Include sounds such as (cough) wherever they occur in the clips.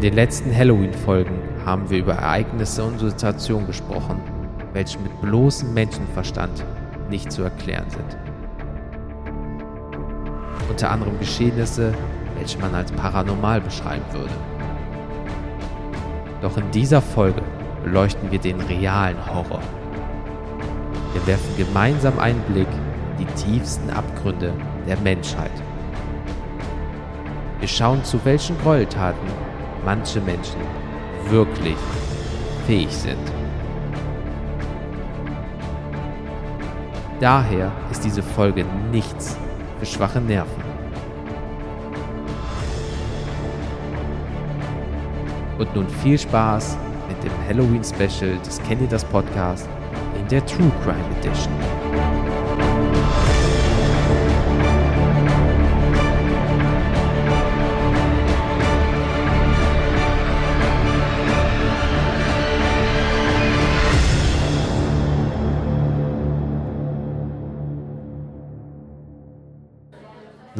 In den letzten Halloween-Folgen haben wir über Ereignisse und Situationen gesprochen, welche mit bloßem Menschenverstand nicht zu erklären sind. Unter anderem Geschehnisse, welche man als paranormal beschreiben würde. Doch in dieser Folge beleuchten wir den realen Horror. Wir werfen gemeinsam einen Blick in die tiefsten Abgründe der Menschheit. Wir schauen zu welchen Gräueltaten manche Menschen wirklich fähig sind. Daher ist diese Folge nichts für schwache Nerven. Und nun viel Spaß mit dem Halloween Special des ihr das Podcast in der True Crime Edition.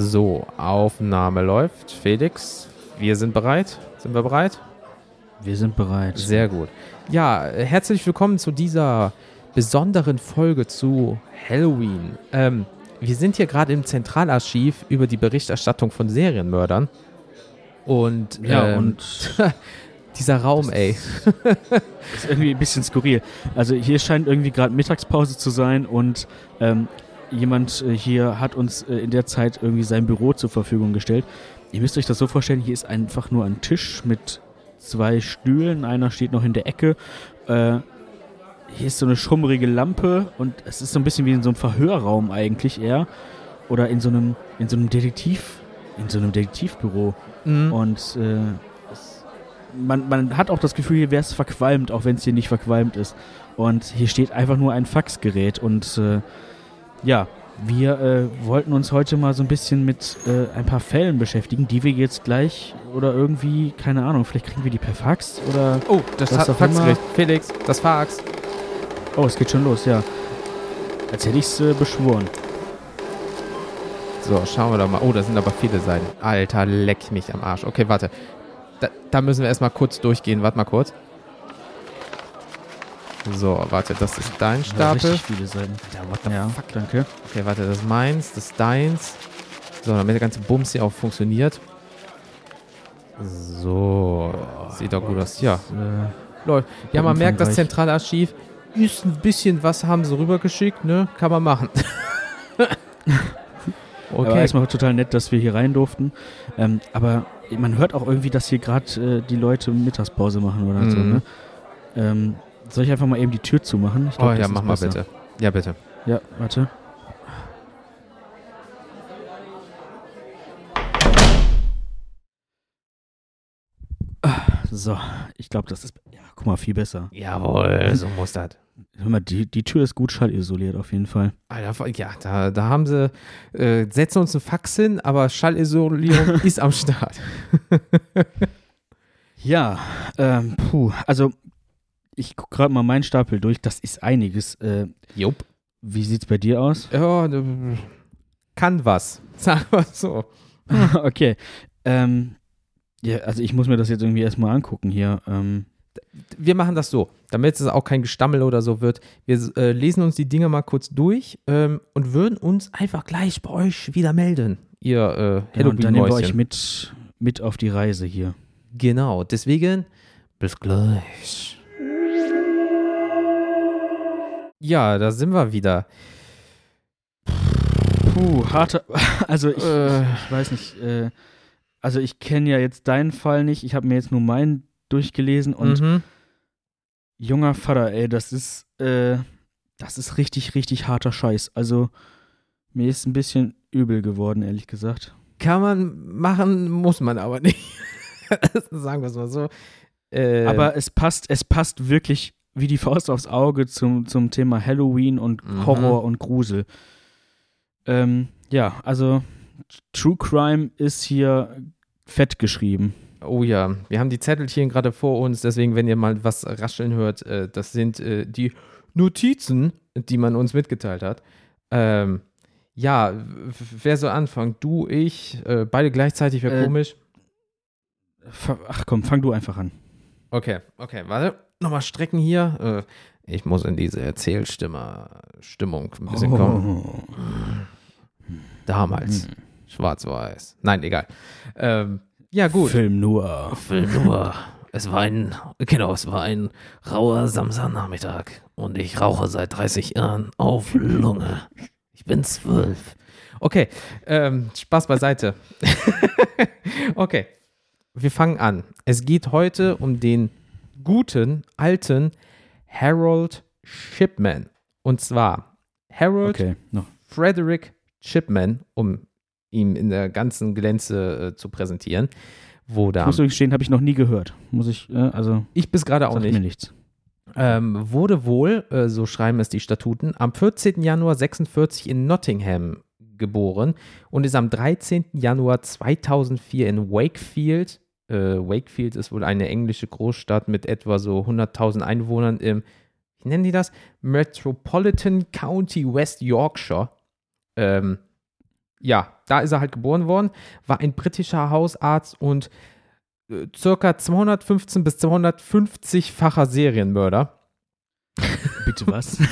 So, Aufnahme läuft. Felix, wir sind bereit. Sind wir bereit? Wir sind bereit. Sehr gut. Ja, herzlich willkommen zu dieser besonderen Folge zu Halloween. Ähm, wir sind hier gerade im Zentralarchiv über die Berichterstattung von Serienmördern. Und, Ja, ähm, und (laughs) dieser Raum, ey. (laughs) ist irgendwie ein bisschen skurril. Also hier scheint irgendwie gerade Mittagspause zu sein und ähm, jemand äh, hier hat uns äh, in der Zeit irgendwie sein Büro zur Verfügung gestellt. Ihr müsst euch das so vorstellen, hier ist einfach nur ein Tisch mit zwei Stühlen, einer steht noch in der Ecke. Äh, hier ist so eine schummrige Lampe und es ist so ein bisschen wie in so einem Verhörraum eigentlich eher. Oder in so einem, in so einem Detektiv, in so einem Detektivbüro. Mhm. Und äh, es, man, man hat auch das Gefühl, hier wäre es verqualmt, auch wenn es hier nicht verqualmt ist. Und hier steht einfach nur ein Faxgerät. Und äh, ja, wir äh, wollten uns heute mal so ein bisschen mit äh, ein paar Fällen beschäftigen, die wir jetzt gleich oder irgendwie, keine Ahnung, vielleicht kriegen wir die per Fax oder. Oh, das auch Faxgerät. Felix, das Fax. Oh, es geht schon los, ja. Als hätte ich es äh, beschworen. So, schauen wir doch mal. Oh, da sind aber viele Seiten. Alter, leck mich am Arsch. Okay, warte. Da, da müssen wir erstmal kurz durchgehen. Warte mal kurz. So, warte, das ist dein Ja, Stapel. richtig viele Seiten. Alter, what the Ja, fuck? danke. Okay, warte, das ist meins, das ist deins. So, damit der ganze Bums hier auch funktioniert. So, sieht doch gut aus. Ja, Äh. Ja, man merkt, das. Zentralarchiv ist ein bisschen was haben sie rübergeschickt, ne? Kann man machen. (laughs) Aber okay. erstmal total nett, dass wir hier rein durften. Ähm, aber man hört auch irgendwie, dass hier gerade äh, die Leute Mittagspause machen oder so. Mhm. Ne? Ähm, soll ich einfach mal eben die Tür zumachen? Ich Oh glaub, ja, das ist mach mal besser. bitte. Ja, bitte. Ja, warte. So, ich glaube, das ist, ja, guck mal, viel besser. Jawohl, (laughs) so muss das. Hör mal, die, die Tür ist gut schallisoliert auf jeden Fall. Alter, ja, da, da haben sie, äh, setzen uns ein Fax hin, aber Schallisolierung (laughs) ist am Start. (laughs) Ja, ähm, puh, also ich gucke gerade mal meinen Stapel durch, das ist einiges. Äh, Jupp. wie sieht's bei dir aus? Ja, kann was. (laughs) Sag mal so. (laughs) okay. Ähm, ja, also ich muss mir das jetzt irgendwie erstmal angucken hier. Ähm, Wir machen das so, damit es auch kein Gestammel oder so wird. Wir äh, lesen uns die Dinge mal kurz durch ähm, und würden uns einfach gleich bei euch wieder melden. Ihr äh, genau, und dann nehmen wir euch mit, mit auf die Reise hier. Genau, deswegen bis gleich. Ja, da sind wir wieder. Puh, harte. (laughs) Also ich, Äh. ich weiß nicht. Äh, also ich kenne ja jetzt deinen Fall nicht. Ich habe mir jetzt nur meinen durchgelesen und mhm. junger Vater, ey, das ist, äh, das ist richtig, richtig harter Scheiß. Also mir ist ein bisschen übel geworden, ehrlich gesagt. Kann man machen, muss man aber nicht. (laughs) Sagen wir es mal so. Äh, Aber es passt, es passt wirklich wie die Faust aufs Auge zum, zum Thema Halloween und Mhm. Horror und Grusel. Ähm, ja, also True Crime ist hier fett geschrieben. Oh ja, wir haben die Zettelchen gerade vor uns, deswegen, wenn ihr mal was rascheln hört, äh, das sind äh, die Notizen, die man uns mitgeteilt hat. Ähm, ja, wer soll anfangen? Du, ich, äh, beide gleichzeitig wäre Äh, komisch. Ach komm, fang du einfach an. Okay, okay, warte. Nochmal strecken hier. Äh, ich muss in diese Erzählstimme, Stimmung ein bisschen kommen. Oh. Damals. Schwarz-Weiß. Nein, egal. Ähm, ja, gut. Film nur. Film nur. Es war ein, genau, es war ein rauer Samstagnachmittag und ich rauche seit 30 Jahren auf Lunge. Ich bin zwölf. Okay, ähm, Spaß beiseite. (laughs) okay, wir fangen an. Es geht heute um den guten, alten Harold Shipman. Und zwar Harold Okay, noch. Frederick Shipman, um ihn in der ganzen Glänze äh, zu präsentieren. Wo Ich da, muss gestehen, habe ich noch nie gehört. Muss ich, äh, also, ich bis gerade auch nicht. mir nichts. ähm, wurde wohl, äh, so schreiben es die Statuten, am 14. Januar 46 in Nottingham geboren und ist am 13. Januar 2004 in Wakefield, äh, Wakefield ist wohl eine englische Großstadt mit etwa so 100.000 Einwohnern im, wie nennen die das? Metropolitan County West Yorkshire. Ähm, ja, da ist er halt geboren worden, war ein britischer Hausarzt und äh, circa 215 bis 250-facher Serienmörder. Bitte was? (laughs)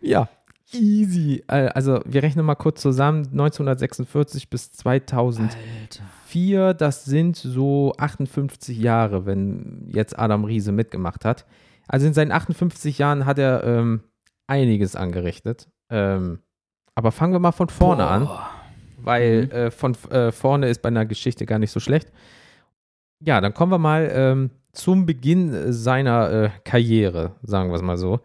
Ja, easy. Äh, Also wir rechnen mal kurz zusammen, 1946 bis 2004, Alter. das sind so 58 Jahre, wenn jetzt Adam Riese mitgemacht hat. Also in seinen 58 Jahren hat er ähm, einiges angerichtet. Ähm, aber fangen wir mal von vorne an, Boah. weil Mhm. äh, von äh, vorne ist bei einer Geschichte gar nicht so schlecht. Ja, dann kommen wir mal ähm, zum Beginn seiner äh, Karriere, sagen wir es mal so.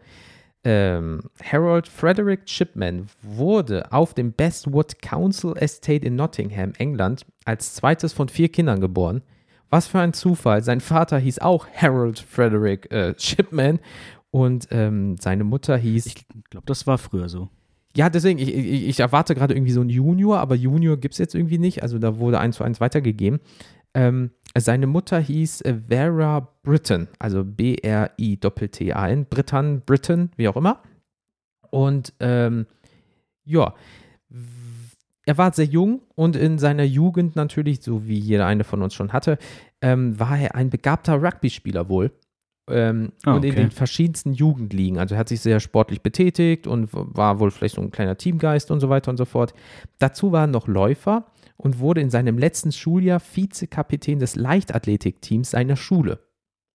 Ähm, Harold Frederick Chipman wurde auf dem Bestwood Council Estate in Nottingham, England, als zweites von vier Kindern geboren. Was für ein Zufall. Sein Vater hieß auch Harold Frederick äh, Chipman und ähm, seine Mutter hieß. Ich glaube, das war früher so. ja, deswegen, ich, ich, ich erwarte gerade irgendwie so einen Junior, aber Junior gibt es jetzt irgendwie nicht. Also da wurde eins zu eins weitergegeben. Ähm, seine Mutter hieß äh, Vera Britton, also B-R-I-T-T-A-N, Britton, Britain, wie auch immer. Und ähm, ja, er war sehr jung und in seiner Jugend natürlich, so wie jeder eine von uns schon hatte, ähm, war er ein begabter Rugby-Spieler wohl. Ähm, Ah, Und in den verschiedensten Jugendligen. Also er hat sich sehr sportlich betätigt und war wohl vielleicht so ein kleiner Teamgeist und so weiter und so fort. Dazu war er noch Läufer und wurde in seinem letzten Schuljahr Vizekapitän des Leichtathletikteams seiner Schule.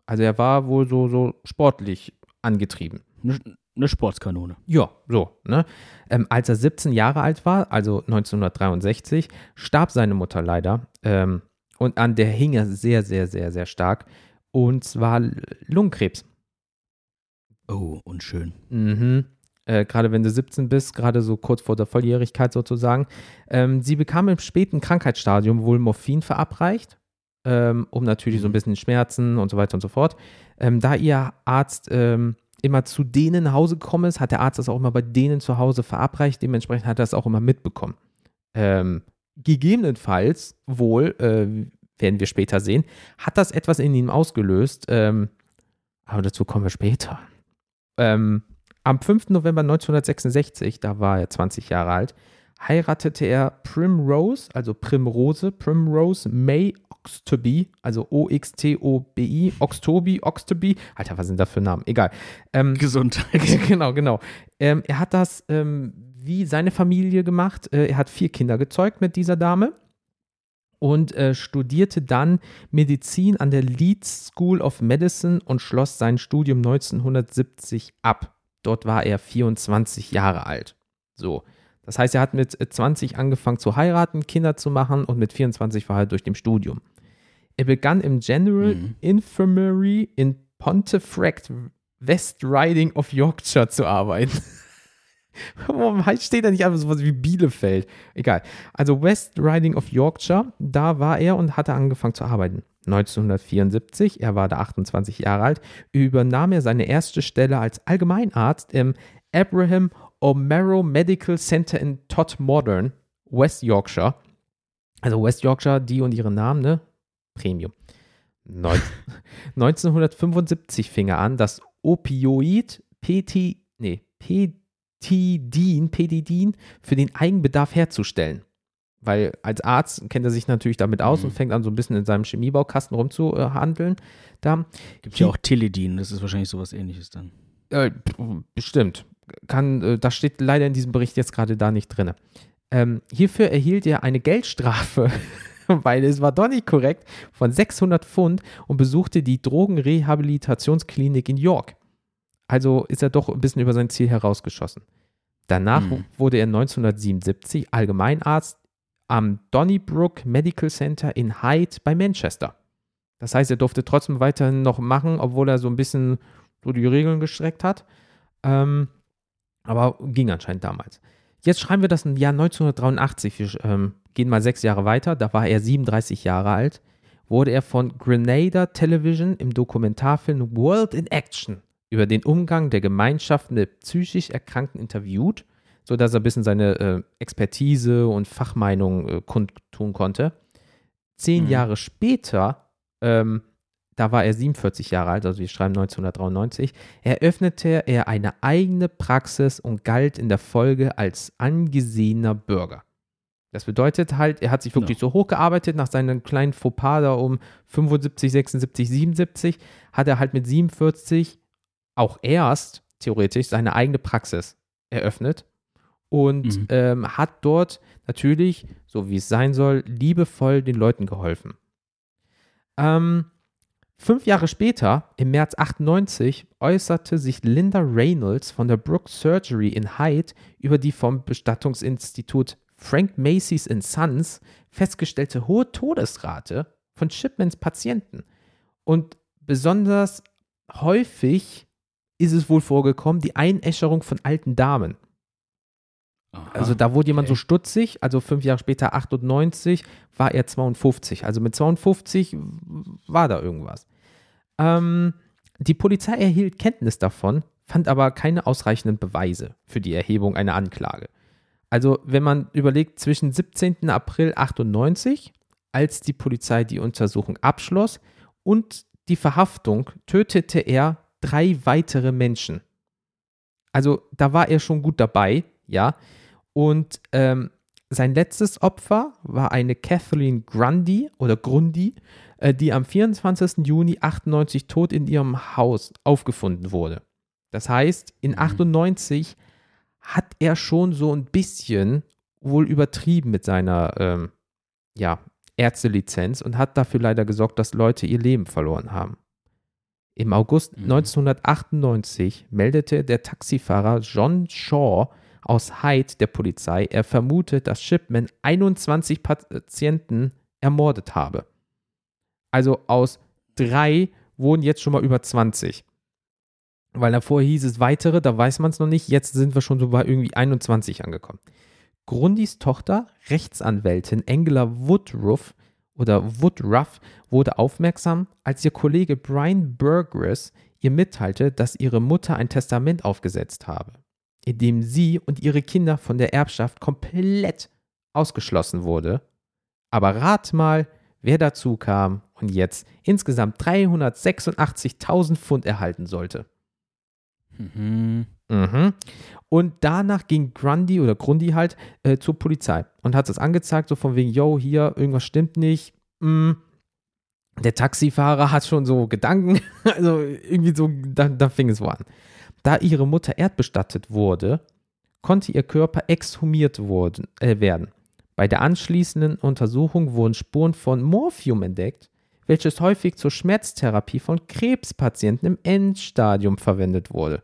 Also er war wohl so, so sportlich angetrieben. Eine, Sportskanone. Ja, so. Ne? Ähm, als er 17 Jahre alt war, also 1963, starb seine Mutter leider. Ähm, und an der hing er sehr, sehr, sehr, sehr stark. Und zwar Lungenkrebs. Oh, unschön. Mhm. Äh, gerade wenn du 17 bist, gerade so kurz vor der Volljährigkeit sozusagen. Ähm, sie bekam im späten Krankheitsstadium wohl Morphin verabreicht, ähm, um natürlich so ein bisschen Schmerzen und so weiter und so fort. Ähm, da ihr Arzt ähm, immer zu denen nach Hause gekommen ist, hat der Arzt das auch immer bei denen zu Hause verabreicht. Dementsprechend hat er das auch immer mitbekommen. Ähm, gegebenenfalls wohl, äh, werden wir später sehen, hat das etwas in ihm ausgelöst. Ähm, aber dazu kommen wir später. Ähm, am 5. November 1966, da war er 20 Jahre alt, heiratete er Primrose, also Primrose, Primrose May Oxtoby, also O-X-T-O-B-I, Oxtoby, Oxtoby. Alter, was sind das für Namen? Egal. Ähm, Gesundheit. (laughs) genau, genau. Ähm, er hat das ähm, wie seine Familie gemacht. Äh, er hat vier Kinder gezeugt mit dieser Dame und äh, studierte dann Medizin an der Leeds School of Medicine und schloss sein Studium 1970 ab. Dort war er 24 Jahre alt. So. Das heißt, er hat mit äh, 20 angefangen zu heiraten, Kinder zu machen und mit 24 war er durch dem Studium. Er begann im General Mhm. Infirmary in Pontefract, West Riding of Yorkshire zu arbeiten. (laughs) Warum steht da nicht einfach sowas wie Bielefeld? Egal. Also West Riding of Yorkshire, da war er und hatte angefangen zu arbeiten. 1974, er war da 28 Jahre alt, übernahm er seine erste Stelle als Allgemeinarzt im Abraham O'Mara Medical Center in Todmorden, West Yorkshire. Also West Yorkshire, die und ihre Namen, ne? Premium. Neun- (laughs) 1975 fing er an, das Opioid PT, nee, Petidin, Petidin für den Eigenbedarf herzustellen. Weil als Arzt kennt er sich natürlich damit aus Mhm. und fängt an, so ein bisschen in seinem Chemiebaukasten rumzuhandeln. Da. Gibt ja auch Teledin, das ist wahrscheinlich sowas ähnliches dann. Äh, bestimmt. Kann, äh, das steht leider in diesem Bericht jetzt gerade da nicht drin. Ähm, hierfür erhielt er eine Geldstrafe, (laughs) weil es war doch nicht korrekt, von 600 Pfund und besuchte die Drogenrehabilitationsklinik in York. Also ist er doch ein bisschen über sein Ziel herausgeschossen. Danach Mhm. wurde er 1977 Allgemeinarzt am Donnybrook Medical Center in Hyde bei Manchester. Das heißt, er durfte trotzdem weiterhin noch machen, obwohl er so ein bisschen so die Regeln gestreckt hat. Ähm, aber ging anscheinend damals. Jetzt schreiben wir das im Jahr 1983. Wir ähm, gehen mal sechs Jahre weiter. Da war er 37 Jahre alt. Wurde er von Grenada Television im Dokumentarfilm World in Action über den Umgang der Gemeinschaft mit psychisch Erkrankten interviewt, sodass er ein bisschen seine äh, Expertise und Fachmeinung äh, kundtun konnte. Zehn Mhm. Jahre später ähm, da war er 47 Jahre alt, also wir schreiben 1993, eröffnete er eine eigene Praxis und galt in der Folge als angesehener Bürger. Das bedeutet halt, er hat sich wirklich so hochgearbeitet nach seinem kleinen Fauxpas da um 75, 76, 77, hat er halt mit 47 auch erst theoretisch seine eigene Praxis eröffnet und Mhm. ähm, hat dort natürlich, so wie es sein soll, liebevoll den Leuten geholfen. Ähm, fünf Jahre später, im März 98, äußerte sich Linda Reynolds von der Brook Surgery in Hyde über die vom Bestattungsinstitut Frank Macy's Sons festgestellte hohe Todesrate von Shipmans Patienten. Und besonders häufig ist es wohl vorgekommen, die Einäscherung von alten Damen. Aha. Also da wurde jemand so okay. stutzig, also fünf Jahre später, 98, war er 52. Also mit 52 war da irgendwas. Ähm, die Polizei erhielt Kenntnis davon, fand aber keine ausreichenden Beweise für die Erhebung einer Anklage. Also wenn man überlegt, zwischen 17. April 98, als die Polizei die Untersuchung abschloss, und die Verhaftung tötete er drei weitere Menschen. Also da war er schon gut dabei, ja. Und ähm, sein letztes Opfer war eine Kathleen Grundy oder Grundy, äh, die am 24. Juni 98 tot in ihrem Haus aufgefunden wurde. Das heißt, in Mhm. 98 hat er schon so ein bisschen wohl übertrieben mit seiner ähm, ja, Ärztelizenz und hat dafür leider gesorgt, dass Leute ihr Leben verloren haben. Im August Mhm. 1998 meldete der Taxifahrer John Shaw aus Hyde der Polizei, er vermutet, dass Shipman 21 Patienten ermordet habe. Also aus drei wurden jetzt schon mal über 20. Weil davor hieß es weitere, da weiß man es noch nicht. Jetzt sind wir schon so bei irgendwie 21 angekommen. Grundys Tochter, Rechtsanwältin Angela Woodruff oder Woodruff, wurde aufmerksam, als ihr Kollege Brian Burgess ihr mitteilte, dass ihre Mutter ein Testament aufgesetzt habe, in dem sie und ihre Kinder von der Erbschaft komplett ausgeschlossen wurde. Aber rat mal, wer dazu kam und jetzt insgesamt 386.000 Pfund erhalten sollte. Mhm. Mhm. Und danach ging Grundy oder Grundy halt äh, zur Polizei und hat das angezeigt, so von wegen, yo, hier, irgendwas stimmt nicht. Mm. Der Taxifahrer hat schon so Gedanken, (laughs) also irgendwie so, da, da fing es so an. Da ihre Mutter erdbestattet wurde, konnte ihr Körper exhumiert worden, äh, werden. Bei der anschließenden Untersuchung wurden Spuren von Morphium entdeckt, welches häufig zur Schmerztherapie von Krebspatienten im Endstadium verwendet wurde.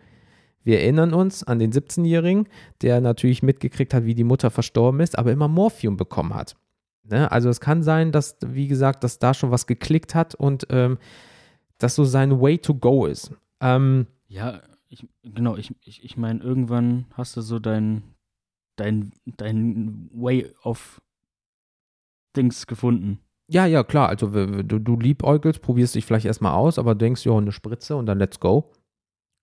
Wir erinnern uns an den 17-Jährigen, der natürlich mitgekriegt hat, wie die Mutter verstorben ist, aber immer Morphium bekommen hat. Ne? Also es kann sein, dass, wie gesagt, dass da schon was geklickt hat und ähm, das so sein Way to go ist. Ähm, Ja, ich, genau, ich, ich, ich meine, irgendwann hast du so dein, dein, dein Way of Dings gefunden. ja, ja, klar. Also du, du liebäugelst, probierst dich vielleicht erstmal aus, aber denkst, ja, eine Spritze und dann let's go.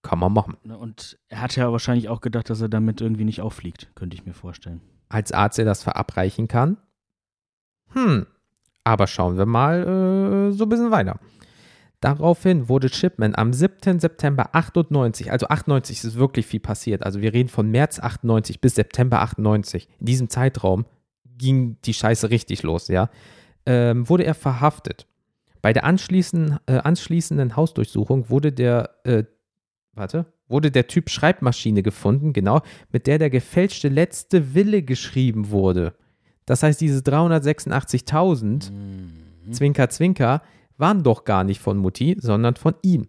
Kann man machen. Ne, Und er hat ja wahrscheinlich auch gedacht, dass er damit irgendwie nicht auffliegt, könnte ich mir vorstellen. Als Arzt, der das verabreichen kann. Hm. Aber schauen wir mal äh, so ein bisschen weiter. Daraufhin wurde Shipman am 7. September 98, also 98 ist wirklich viel passiert, also wir reden von März 98 bis September 98, in diesem Zeitraum ging die Scheiße richtig los, ja, ähm, wurde er verhaftet. Bei der anschließenden, äh, anschließenden Hausdurchsuchung wurde der, äh, warte, wurde der Typ Schreibmaschine gefunden, genau, mit der der gefälschte letzte Wille geschrieben wurde. Das heißt, diese 386.000, mhm. Zwinker, Zwinker, waren doch gar nicht von Mutti, sondern von ihm.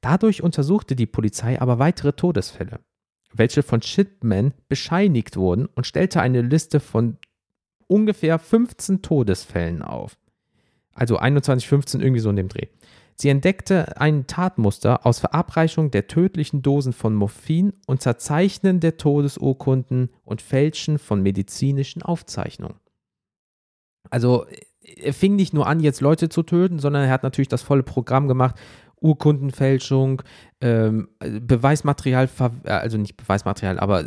Dadurch untersuchte die Polizei aber weitere Todesfälle, welche von Shipman bescheinigt wurden und stellte eine Liste von ungefähr 15 Todesfällen auf. Also 21, 15 irgendwie so in dem Dreh. Sie entdeckte ein Tatmuster aus Verabreichung der tödlichen Dosen von Morphin und Zerzeichnen der Todesurkunden und Fälschen von medizinischen Aufzeichnungen. Also er fing nicht nur an, jetzt Leute zu töten, sondern er hat natürlich das volle Programm gemacht. Urkundenfälschung, ähm, Beweismaterial, also nicht Beweismaterial, aber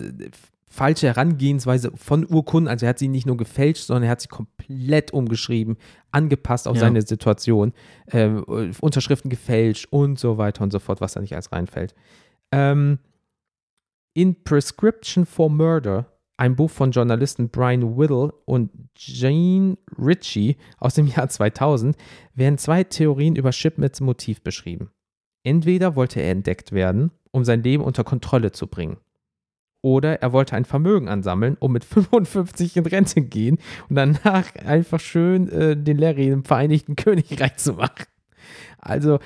falsche Herangehensweise von Urkunden. Also er hat sie nicht nur gefälscht, sondern er hat sie komplett umgeschrieben, angepasst auf ja. seine Situation, äh, Unterschriften gefälscht und so weiter und so fort, was da nicht als reinfällt. Ähm, in Prescription for Murder, ein Buch von Journalisten Brian Whittle und Jane Ritchie aus dem Jahr 2000, werden zwei Theorien über Shipmans Motiv beschrieben. Entweder wollte er entdeckt werden, um sein Leben unter Kontrolle zu bringen oder er wollte ein Vermögen ansammeln, um mit (laughs) 55 in Rente gehen und danach einfach schön äh, den Larry im Vereinigten (laughs) Königreich zu machen. Also,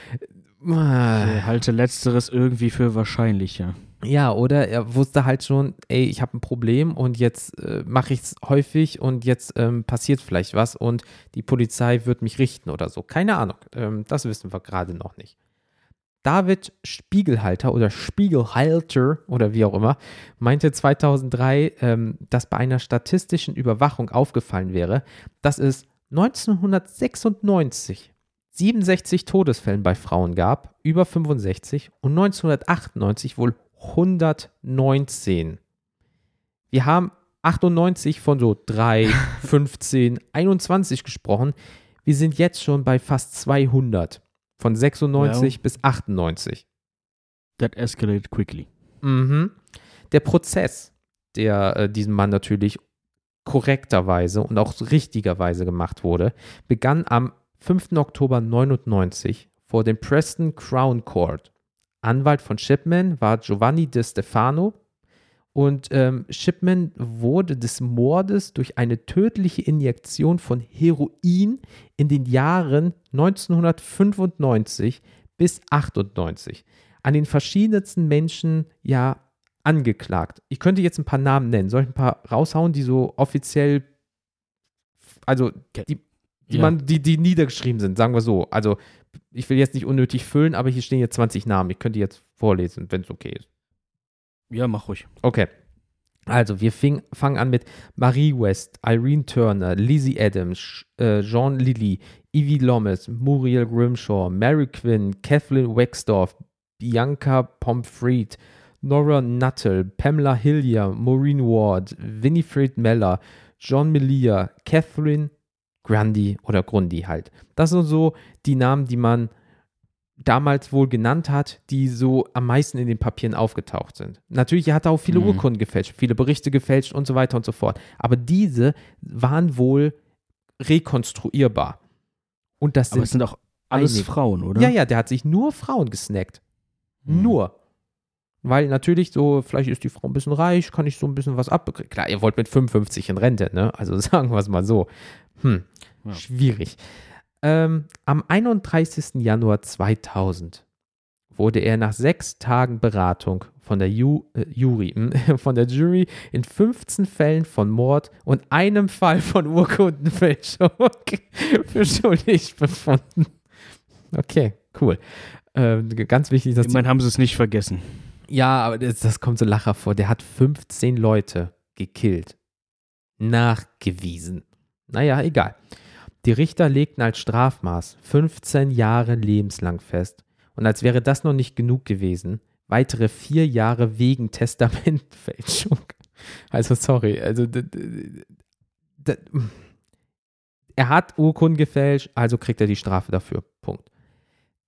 äh, halte letzteres irgendwie für wahrscheinlicher. Ja, oder er wusste halt schon, ey, ich habe ein Problem und jetzt äh, mache ich es häufig und jetzt ähm, passiert vielleicht was und die Polizei wird mich richten oder so. Keine Ahnung, ähm, das wissen wir gerade noch nicht. David Spiegelhalter oder Spiegelhalter oder wie auch immer meinte 2003, ähm, dass bei einer statistischen Überwachung aufgefallen wäre, dass es 1996 67 Todesfällen bei Frauen gab, über 65 und 1998 wohl 119. Wir haben 98 von so 3, 15, 21 gesprochen. Wir sind jetzt schon bei fast 200. Von 96 well, bis 98. That escalated quickly. Mhm. Der Prozess, der äh, diesem Mann natürlich korrekterweise und auch richtigerweise gemacht wurde, begann am 5. Oktober 99 vor dem Preston Crown Court. Anwalt von Shipman war Giovanni De Stefano und ähm, Shipman wurde des Mordes durch eine tödliche Injektion von Heroin in den Jahren 1995 bis 98 an den verschiedensten Menschen ja angeklagt. Ich könnte jetzt ein paar Namen nennen. Soll ich ein paar raushauen, die so offiziell, also die, die, ja. man, die, die niedergeschrieben sind, sagen wir so. Also ich will jetzt nicht unnötig füllen, aber hier stehen jetzt 20 Namen. Ich könnte jetzt vorlesen, wenn es okay ist. Ja, mach ruhig. Okay. Also, wir fing, fangen an mit Marie West, Irene Turner, Lizzie Adams, äh, Jean Lilly, Evie Lommes, Muriel Grimshaw, Mary Quinn, Kathleen Wexdorf, Bianca Pomfried, Nora Nuttall, Pamela Hillier, Maureen Ward, Winifred Meller, John Melia, Catherine Grundy oder Grundy halt. Das sind so die Namen, die man damals wohl genannt hat, die so am meisten in den Papieren aufgetaucht sind. Natürlich, er hat auch viele mhm. Urkunden gefälscht, viele Berichte gefälscht und so weiter und so fort. Aber diese waren wohl rekonstruierbar. Und das Aber sind, es sind auch alles einige. Frauen, oder? Ja, ja, der hat sich nur Frauen gesnackt. Mhm. Nur. Weil natürlich so, vielleicht ist die Frau ein bisschen reich, kann ich so ein bisschen was abbekommen. Klar, ihr wollt mit 55 in Rente, ne? Also (laughs) sagen wir es mal so. Hm, ja. schwierig. Ähm, am 31. Januar 2000 wurde er nach sechs Tagen Beratung von der Ju äh, Jury, (laughs) von der Jury in 15 Fällen von Mord und einem Fall von Urkundenfälschung (laughs) für schuldig befunden. Okay, cool. Äh, ganz wichtig, dass. Ich meine, haben sie es nicht vergessen. Ja, aber das, das kommt so lacher vor. Der hat 15 Leute gekillt. Nachgewiesen. Naja, egal. Die Richter legten als Strafmaß 15 Jahre lebenslang fest. Und als wäre das noch nicht genug gewesen, weitere vier Jahre wegen (laughs) Testamentfälschung. Also sorry, also er hat Urkunden gefälscht, also kriegt er die Strafe dafür. Punkt.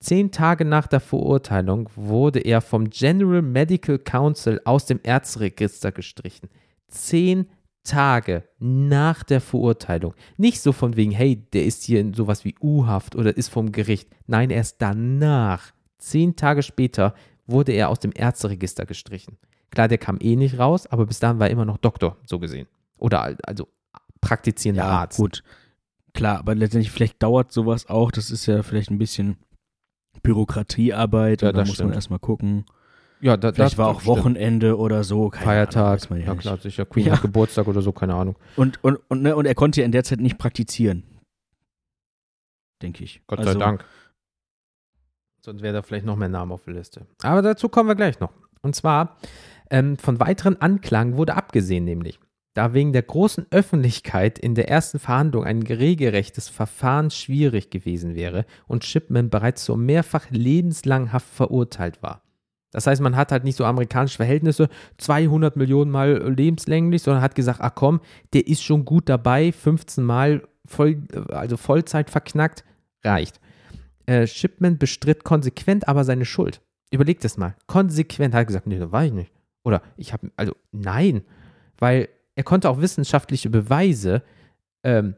Zehn Tage nach der Verurteilung wurde er vom General Medical Council aus dem Erzregister gestrichen. Zehn Tage nach der Verurteilung. Nicht so von wegen, hey, der ist hier in sowas wie U-Haft oder ist vom Gericht. Nein, erst danach, zehn Tage später, wurde er aus dem Ärzteregister gestrichen. Klar, der kam eh nicht raus, aber bis dahin war er immer noch Doktor, so gesehen. Oder also praktizierender ja, Arzt. gut. Klar, aber letztendlich, vielleicht dauert sowas auch. Das ist ja vielleicht ein bisschen Bürokratiearbeit. Ja, und da muss man stimmt. erstmal gucken. Ja, da, Vielleicht das war auch stimmt. Wochenende oder so. Keine Ahnung, Feiertag. weiß man ja klar, sicher. Queen Ja. hat Geburtstag oder so, keine Ahnung. Und, und, und, ne, und er konnte ja in der Zeit nicht praktizieren. Denke ich. Gott Also, sei Dank. Sonst wäre da vielleicht noch mehr Namen auf der Liste. Aber dazu kommen wir gleich noch. Und zwar, ähm, von weiteren Anklagen wurde abgesehen, nämlich. Da wegen der großen Öffentlichkeit in der ersten Verhandlung ein regelrechtes Verfahren schwierig gewesen wäre und Shipman bereits zur mehrfach lebenslangen Haft verurteilt war. Das heißt, man hat halt nicht so amerikanische Verhältnisse, 200 Millionen Mal lebenslänglich, sondern hat gesagt, ach komm, der ist schon gut dabei, 15 Mal voll, also Vollzeit verknackt, reicht. Äh, Shipman bestritt konsequent aber seine Schuld. Überlegt es mal. Konsequent hat gesagt, nee, das war ich nicht. Oder ich habe, also nein, weil er konnte auch wissenschaftliche Beweise, ähm,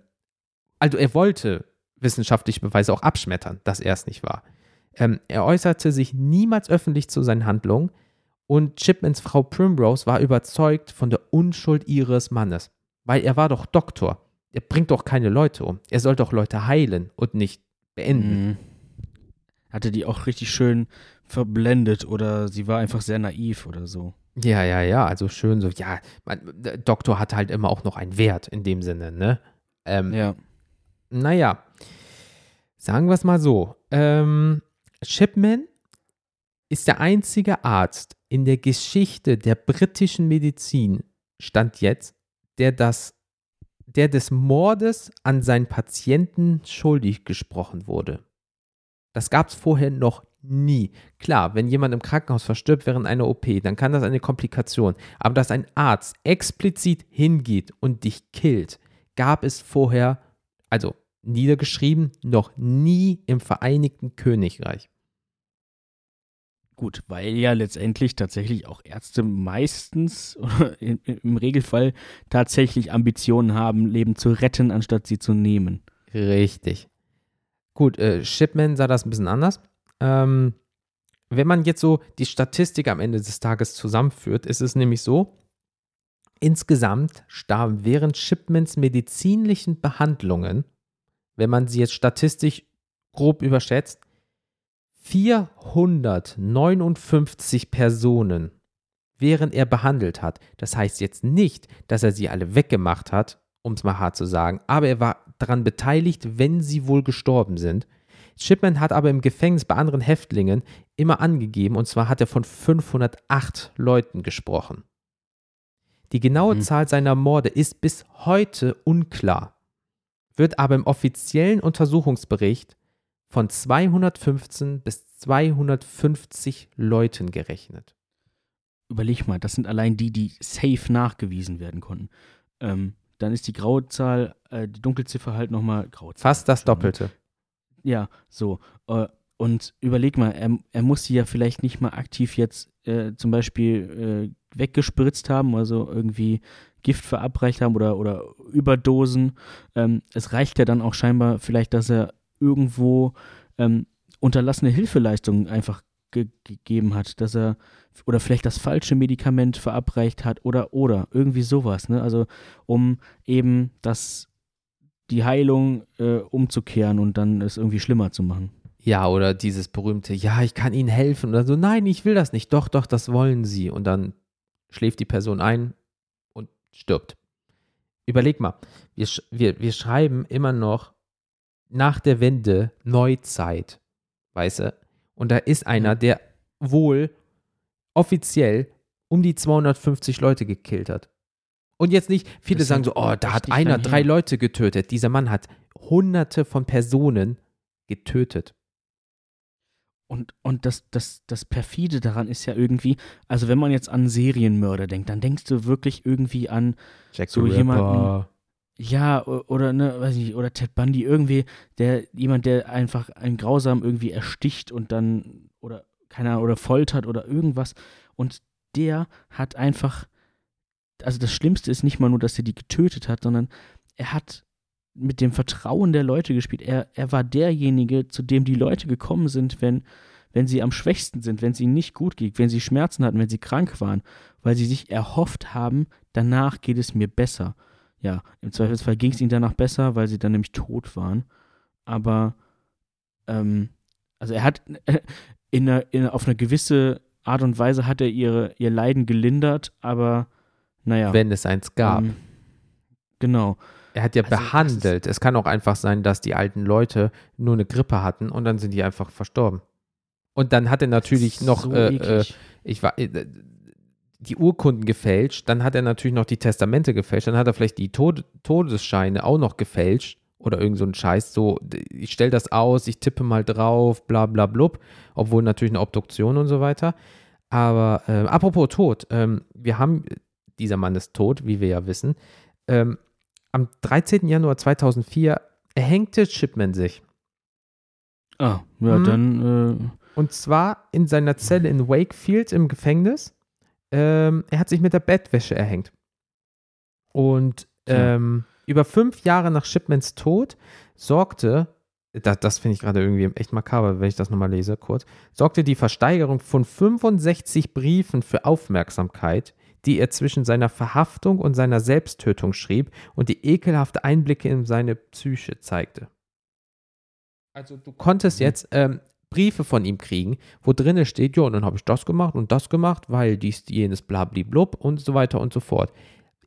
also er wollte wissenschaftliche Beweise auch abschmettern, dass er es nicht war. Ähm, er äußerte sich niemals öffentlich zu seinen Handlungen und Chipmans Frau Primrose war überzeugt von der Unschuld ihres Mannes, weil er war doch Doktor. Er bringt doch keine Leute um. Er soll doch Leute heilen und nicht beenden. Mhm. Hatte die auch richtig schön verblendet oder sie war einfach sehr naiv oder so. Ja, ja, ja, also schön so, ja, man, der Doktor hat halt immer auch noch einen Wert in dem Sinne, ne? Ähm, Ja. Naja, sagen wir es mal so. Ähm, Shipman ist der einzige Arzt in der Geschichte der britischen Medizin, stand jetzt, der das, der des Mordes an seinen Patienten schuldig gesprochen wurde. Das gab es vorher noch nie. Klar, wenn jemand im Krankenhaus verstirbt während einer OP, dann kann das eine Komplikation. Aber dass ein Arzt explizit hingeht und dich killt, gab es vorher, also niedergeschrieben, noch nie im Vereinigten Königreich. Gut, weil ja letztendlich tatsächlich auch Ärzte meistens (laughs) oder im, im Regelfall tatsächlich Ambitionen haben, Leben zu retten, anstatt sie zu nehmen. Richtig. Gut, äh, Shipman sah das ein bisschen anders. Ähm, wenn man jetzt so die Statistik am Ende des Tages zusammenführt, ist es nämlich so, insgesamt starben während Shipmans medizinischen Behandlungen, wenn man sie jetzt statistisch grob überschätzt, 459 Personen, während er behandelt hat. Das heißt jetzt nicht, dass er sie alle weggemacht hat, um es mal hart zu sagen, aber er war daran beteiligt, wenn sie wohl gestorben sind. Shipman hat aber im Gefängnis bei anderen Häftlingen immer angegeben, und zwar hat er von 508 Leuten gesprochen. Die genaue Mhm. Zahl seiner Morde ist bis heute unklar, wird aber im offiziellen Untersuchungsbericht von 215 bis 250 Leuten gerechnet. Überleg mal, das sind allein die, die safe nachgewiesen werden konnten. Ähm, dann ist die graue Zahl, äh, die Dunkelziffer halt nochmal Zahl. Fast das ne? Doppelte. Ja, so. Äh, und überleg mal, er, er muss sie ja vielleicht nicht mal aktiv jetzt äh, zum Beispiel äh, weggespritzt haben, also irgendwie Gift verabreicht haben oder, oder Überdosen. Ähm, es reicht ja dann auch scheinbar vielleicht, dass er irgendwo ähm, unterlassene Hilfeleistungen einfach ge gegeben hat, dass er oder vielleicht das falsche Medikament verabreicht hat oder oder irgendwie sowas, ne? Also um eben das die Heilung äh, umzukehren und dann es irgendwie schlimmer zu machen. Ja, oder dieses berühmte, ja, ich kann Ihnen helfen. Oder so, nein, ich will das nicht. Doch, doch, das wollen Sie. Und dann schläft die Person ein und stirbt. Überleg mal, wir, wir, wir schreiben immer noch nach der Wende Neuzeit, weißt du? Und da ist einer, der wohl offiziell um die 250 Leute gekillt hat. Und jetzt nicht, viele Das sagen so, oh, da hat einer drei. Leute getötet. Dieser Mann hat hunderte von Personen getötet. Und, und das, das, das perfide daran ist ja irgendwie, also wenn man jetzt an Serienmörder denkt, dann denkst du wirklich irgendwie an, Jack So jemanden- ja, oder ne, weiß ich nicht, oder Ted Bundy, irgendwie, der, jemand, der einfach einen grausam irgendwie ersticht und dann, oder, keine Ahnung, oder foltert oder irgendwas. Und der hat einfach also das Schlimmste ist nicht mal nur, dass er die getötet hat, sondern er hat mit dem Vertrauen der Leute gespielt. Er, er war derjenige, zu dem die Leute gekommen sind, wenn, wenn sie am schwächsten sind, wenn es ihnen nicht gut ging, wenn sie Schmerzen hatten, wenn sie krank waren, weil sie sich erhofft haben, danach geht es mir besser. Ja, im Zweifelsfall ging es ihnen danach besser, weil sie dann nämlich tot waren. Aber, ähm, also er hat (laughs) in einer, in, auf eine gewisse Art und Weise hat er ihre, ihr Leiden gelindert, aber naja. Wenn es eins gab. Ähm, genau. Er hat ja also behandelt. Es kann auch einfach sein, dass die alten Leute nur eine Grippe hatten und dann sind die einfach verstorben. Und dann hat er natürlich noch, so äh, äh, ich war, äh, die Urkunden gefälscht, dann hat er natürlich noch die Testamente gefälscht, dann hat er vielleicht die Tod Todesscheine auch noch gefälscht oder irgend so ein Scheiß, so, ich stelle das aus, ich tippe mal drauf, bla bla blub, obwohl natürlich eine Obduktion und so weiter. Aber äh, apropos Tod, ähm, wir haben, dieser Mann ist tot, wie wir ja wissen. Ähm, am 13. Januar 2004 erhängte Chipman sich. Ah, ja, mhm. dann. Äh und zwar in seiner Zelle in Wakefield im Gefängnis. Ähm, er hat sich mit der Bettwäsche erhängt. Und ähm, ja. über fünf Jahre nach Shipmans Tod sorgte, das, das finde ich gerade irgendwie echt makaber, wenn ich das nochmal lese, kurz, sorgte die Versteigerung von 65 Briefen für Aufmerksamkeit, die er zwischen seiner Verhaftung und seiner Selbsttötung schrieb und die ekelhafte Einblicke in seine Psyche zeigte. Also du konntest mhm. jetzt ähm, Briefe von ihm kriegen, wo drinne steht, ja, und dann habe ich das gemacht und das gemacht, weil dies, jenes, blablablub und so weiter und so fort.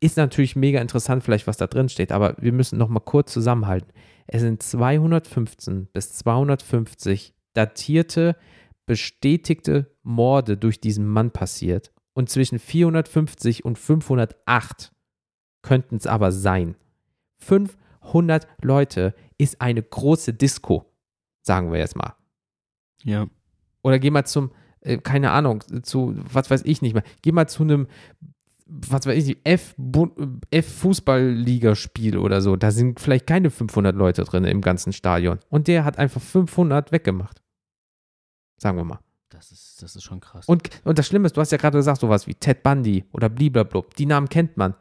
Ist natürlich mega interessant, vielleicht, was da drin steht, aber wir müssen nochmal kurz zusammenhalten. Es sind 215 bis 250 datierte, bestätigte Morde durch diesen Mann passiert und zwischen 450 und 508 könnten es aber sein. 500 Leute ist eine große Disco, sagen wir jetzt mal. Ja. Oder geh mal zum, äh, keine Ahnung, zu, was weiß ich nicht mehr, geh mal zu einem, was weiß ich, F-Fußballligaspiel oder so. Da sind vielleicht keine 500 Leute drin im ganzen Stadion. Und der hat einfach 500 weggemacht. Sagen wir mal. Das ist, das ist schon krass. Und, und das Schlimme ist, du hast ja gerade gesagt, sowas wie Ted Bundy oder bliblablub. Die Namen kennt man.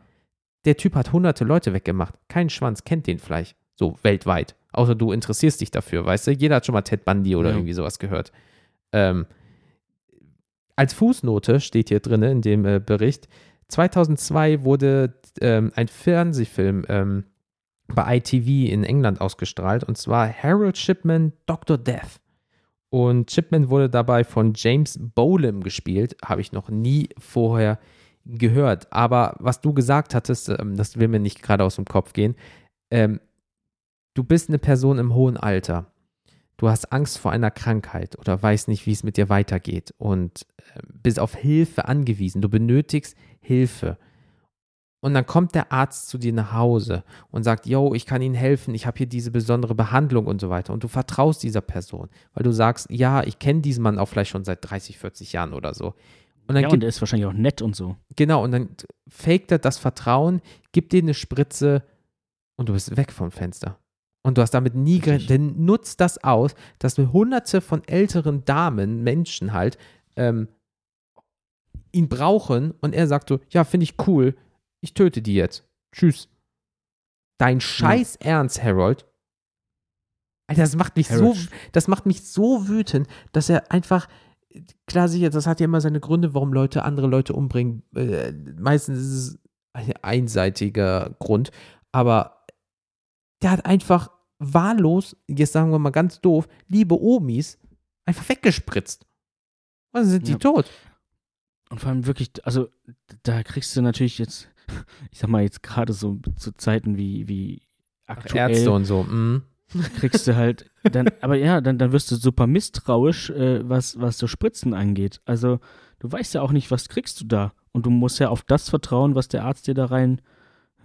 Der Typ hat hunderte Leute weggemacht. Kein Schwanz kennt den vielleicht. So weltweit. Außer du interessierst dich dafür, weißt du? Jeder hat schon mal Ted Bundy oder ja. irgendwie sowas gehört. Ähm, als Fußnote steht hier drin in dem äh, Bericht, 2002 wurde ähm, ein Fernsehfilm ähm, bei ITV in England ausgestrahlt und zwar Harold Shipman Dr. Death. Und Chipman wurde dabei von James Bolam gespielt. Habe ich noch nie vorher gehört. Aber was du gesagt hattest, ähm, das will mir nicht gerade aus dem Kopf gehen. Ähm, du bist eine Person im hohen Alter. Du hast Angst vor einer Krankheit oder weißt nicht, wie es mit dir weitergeht und äh, bist auf Hilfe angewiesen. Du benötigst Hilfe. Und dann kommt der Arzt zu dir nach Hause und sagt, yo, ich kann Ihnen helfen, ich habe hier diese besondere Behandlung und so weiter. Und du vertraust dieser Person, weil du sagst, ja, ich kenne diesen Mann auch vielleicht schon seit 30, 40 Jahren oder so. Und dann ja, und der ist wahrscheinlich auch nett und so. Genau, und dann faked er das Vertrauen, gibt dir eine Spritze und du bist weg vom Fenster. Und du hast damit nie gerechnet, denn nutzt das aus, dass hunderte von älteren Damen, Menschen halt, ähm, ihn brauchen und er sagt so, ja, finde ich cool, ich töte die jetzt. Tschüss. Dein Scheiß ja. Ernst, Harold. Alter, das macht mich Harold. so, das macht mich so wütend, dass er einfach, klar sicher, das hat ja immer seine Gründe, warum Leute andere Leute umbringen. Äh, meistens ist es ein einseitiger Grund, aber der hat einfach wahllos, jetzt sagen wir mal ganz doof, liebe Omis einfach weggespritzt. Und dann sind ja. die tot. Und vor allem wirklich, also da kriegst du natürlich jetzt (laughs) ich sag mal jetzt gerade so zu Zeiten wie, wie aktuell. Ärzte und so. Mm. Kriegst du halt, (laughs) dann, aber ja, dann, dann wirst du super misstrauisch, äh, was, was so Spritzen angeht. Also, du weißt ja auch nicht, was kriegst du da. Und du musst ja auf das vertrauen, was der Arzt dir da rein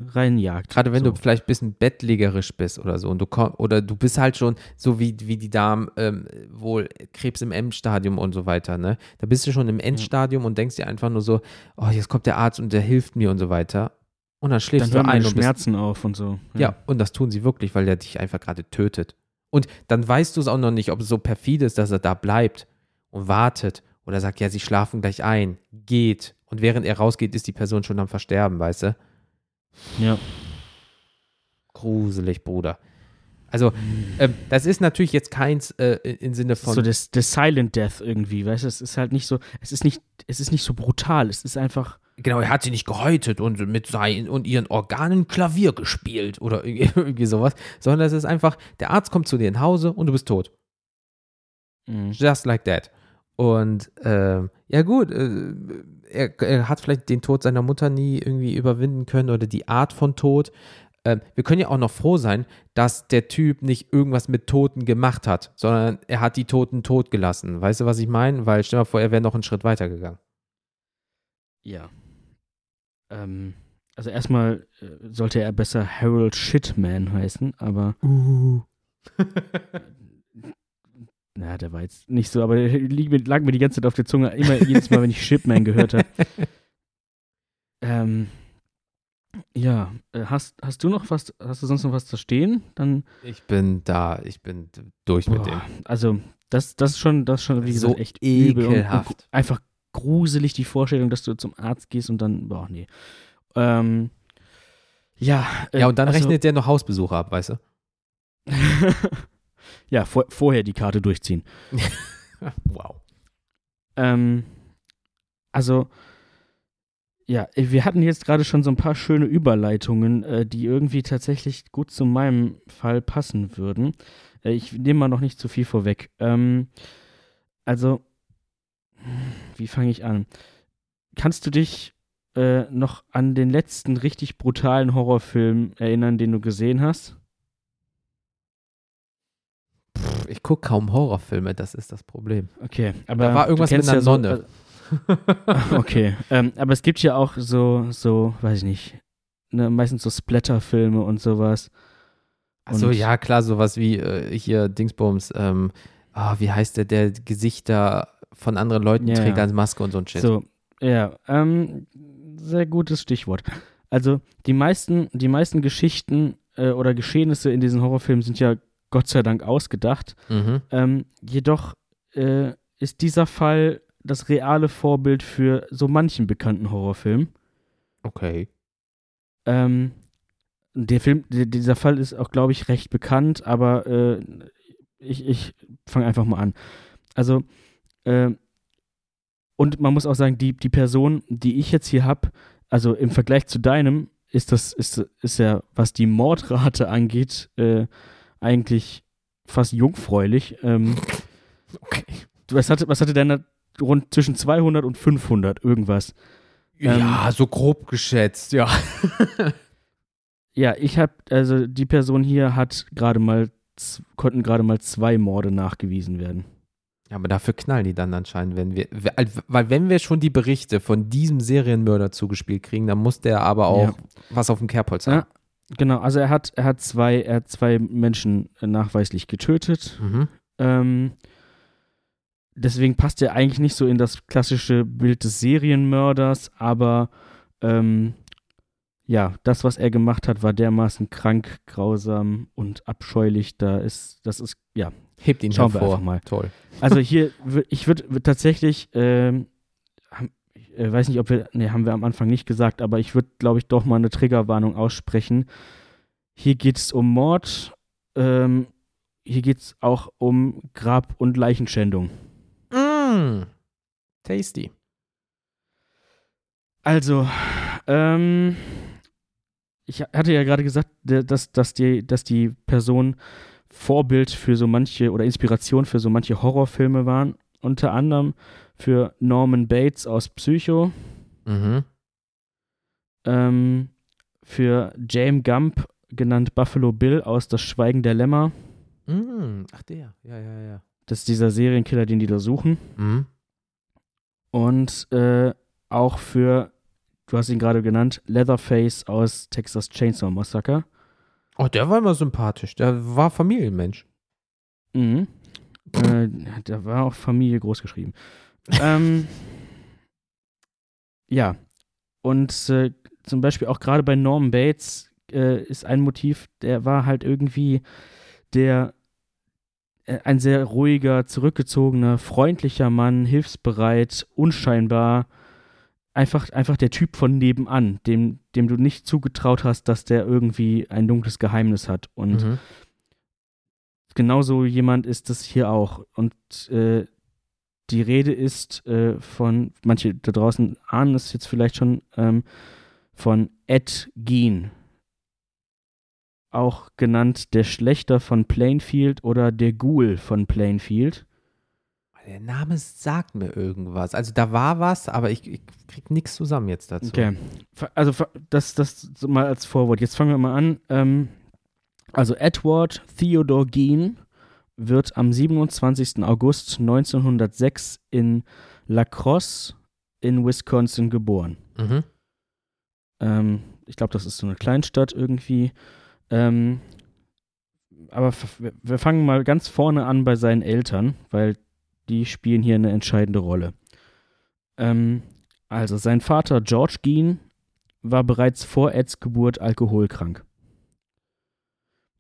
reinjagt. Gerade wenn so. du vielleicht ein bisschen bettlägerisch bist oder so und du komm, oder du bist halt schon so wie, wie die Damen ähm, wohl Krebs im Endstadium und so weiter, ne? Da bist du schon im Endstadium mhm. und denkst dir einfach nur so, oh, jetzt kommt der Arzt und der hilft mir und so weiter. Und dann schläfst dann du ein und Schmerzen bist, auf und so. Ja. ja, und das tun sie wirklich, weil der dich einfach gerade tötet. Und dann weißt du es auch noch nicht, ob es so perfide ist, dass er da bleibt und wartet oder sagt, ja, sie schlafen gleich ein, geht Und während er rausgeht, ist die Person schon am Versterben, weißt du? Ja. Gruselig, Bruder. Also, ähm, das ist natürlich jetzt keins äh, im Sinne von. So das, das Silent Death irgendwie, weißt du? Es ist halt nicht so, es ist nicht, es ist nicht so brutal, es ist einfach. Genau, er hat sie nicht gehäutet und mit seinen und ihren Organen Klavier gespielt oder (laughs) irgendwie sowas, sondern es ist einfach, der Arzt kommt zu dir nach Hause und du bist tot. Mhm. Just like that. Und äh, ja gut, äh, er, er, hat vielleicht den Tod seiner Mutter nie irgendwie überwinden können oder die Art von Tod. Äh, wir können ja auch noch froh sein, dass der Typ nicht irgendwas mit Toten gemacht hat, sondern er hat die Toten tot gelassen. Weißt du, was ich meine? Weil stell dir mal vor, er wäre noch einen Schritt weiter gegangen. Ja. Ähm, also erstmal äh, sollte er besser Harold Shitman heißen, aber. Uh. (laughs) Na, der war jetzt nicht so, aber der lag mir die ganze Zeit auf der Zunge, immer jedes Mal, wenn ich Shipman gehört habe. (laughs) ähm, ja, äh, hast, hast du noch was, hast du sonst noch was zu stehen? Dann. Ich bin da, ich bin durch boah, mit dem. Also, das, das ist schon, das ist schon, wie so gesagt, echt ekelhaft. Und, und einfach gruselig die Vorstellung, dass du zum Arzt gehst und dann, boah, nee. Ähm, ja. Äh, ja, und dann also, rechnet der noch Hausbesuche ab, weißt du? (laughs) ja, vor, vorher die Karte durchziehen. (laughs) wow. Ähm, also, ja, wir hatten jetzt gerade schon so ein paar schöne Überleitungen, äh, die irgendwie tatsächlich gut zu meinem Fall passen würden. Äh, ich nehme mal noch nicht zu viel vorweg. Ähm, also, wie fange ich an? Kannst du dich äh, noch an den letzten richtig brutalen Horrorfilm erinnern, den du gesehen hast? Ich gucke kaum Horrorfilme, das ist das Problem. Okay, aber da war irgendwas mit einer ja Nonne. So, (laughs) okay, ähm, aber es gibt ja auch so, so, weiß ich nicht, ne, meistens so Splatter-Filme und sowas. Achso, ja, klar, sowas wie äh, hier Dingsbums, ähm, oh, wie heißt der, der Gesichter von anderen Leuten ja, trägt als Maske und so ein Shit. So, ja, ähm, sehr gutes Stichwort. Also, die meisten, die meisten Geschichten äh, oder Geschehnisse in diesen Horrorfilmen sind ja Gott sei Dank ausgedacht. Mhm. Ähm, jedoch äh, ist dieser Fall das reale Vorbild für so manchen bekannten Horrorfilm. Okay. Ähm, der Film, dieser Fall ist auch, glaube ich, recht bekannt, aber äh, ich, ich fange einfach mal an. Also, äh, und man muss auch sagen, die, die Person, die ich jetzt hier habe, also im Vergleich zu deinem, ist das, ist, ist ja, was die Mordrate angeht, äh, eigentlich fast jungfräulich. Ähm, (laughs) okay. Was hatte, was hatte deiner rund zwischen 200 und 500 irgendwas. Ja, ähm, so grob geschätzt, ja. ja, ich habe, also die Person hier hat gerade mal, konnten gerade mal zwei Morde nachgewiesen werden. Ja, aber dafür knallen die dann anscheinend, wenn wir, weil wenn wir schon die Berichte von diesem Serienmörder zugespielt kriegen, dann muss der aber auch ja. was auf dem Kerbholz haben. Ja, genau, also er hat, er hat zwei, er hat zwei Menschen nachweislich getötet. Mhm. Ähm, deswegen passt er eigentlich nicht so in das klassische Bild des Serienmörders, aber ähm, ja, das, was er gemacht hat, war dermaßen krank, grausam und abscheulich. Da ist, das ist, ja. Hebt ihn Schauen hervor. wir einfach mal. Toll. Also (laughs) hier, ich würde würd tatsächlich, ähm, ich äh, weiß nicht, ob wir, ne, haben wir am Anfang nicht gesagt, aber ich würde, glaube ich, doch mal eine Triggerwarnung aussprechen. Hier geht es um Mord, ähm, hier geht es auch um Grab- und Leichenschändung. Mm, tasty. Also, ähm, ich hatte ja gerade gesagt, dass, dass, die, dass die Person Vorbild für so manche oder Inspiration für so manche Horrorfilme waren. Unter anderem für Norman Bates aus Psycho. Mhm. Ähm, für James Gump, genannt Buffalo Bill aus Das Schweigen der Lämmer. Mhm. Ach, der. Ja, ja, ja. Das ist dieser Serienkiller, den die da suchen. Mhm. Und äh, auch für, du hast ihn gerade genannt, Leatherface aus Texas Chainsaw Massacre. Oh, der war immer sympathisch. Der war Familienmensch. Mhm. äh, der war auch Familie groß geschrieben. Ähm, ja. Und äh, zum Beispiel auch gerade bei Norman Bates äh, ist ein Motiv, der war halt irgendwie der äh, ein sehr ruhiger, zurückgezogener, freundlicher Mann, hilfsbereit, unscheinbar. einfach, einfach der Typ von nebenan, dem, dem du nicht zugetraut hast, dass der irgendwie ein dunkles Geheimnis hat. Und Mhm. genauso jemand ist es hier auch. Und äh, die Rede ist äh, von, manche da draußen ahnen es jetzt vielleicht schon, ähm, von Ed Gein. Auch genannt der Schlechter von Plainfield oder der Ghoul von Plainfield. Der Name sagt mir irgendwas. Also da war was, aber ich, ich krieg nichts zusammen jetzt dazu. Okay. Also das, das mal als Vorwort. Jetzt fangen wir mal an. Ähm, also Edward Theodore Gein wird am 27. August 1906 in La Crosse in Wisconsin geboren. Mhm. Ähm, ich glaube, das ist so eine Kleinstadt irgendwie. Ähm, aber wir- fangen mal ganz vorne an bei seinen Eltern, weil die spielen hier eine entscheidende Rolle. Ähm, also sein Vater George Gein war bereits vor Eds Geburt alkoholkrank.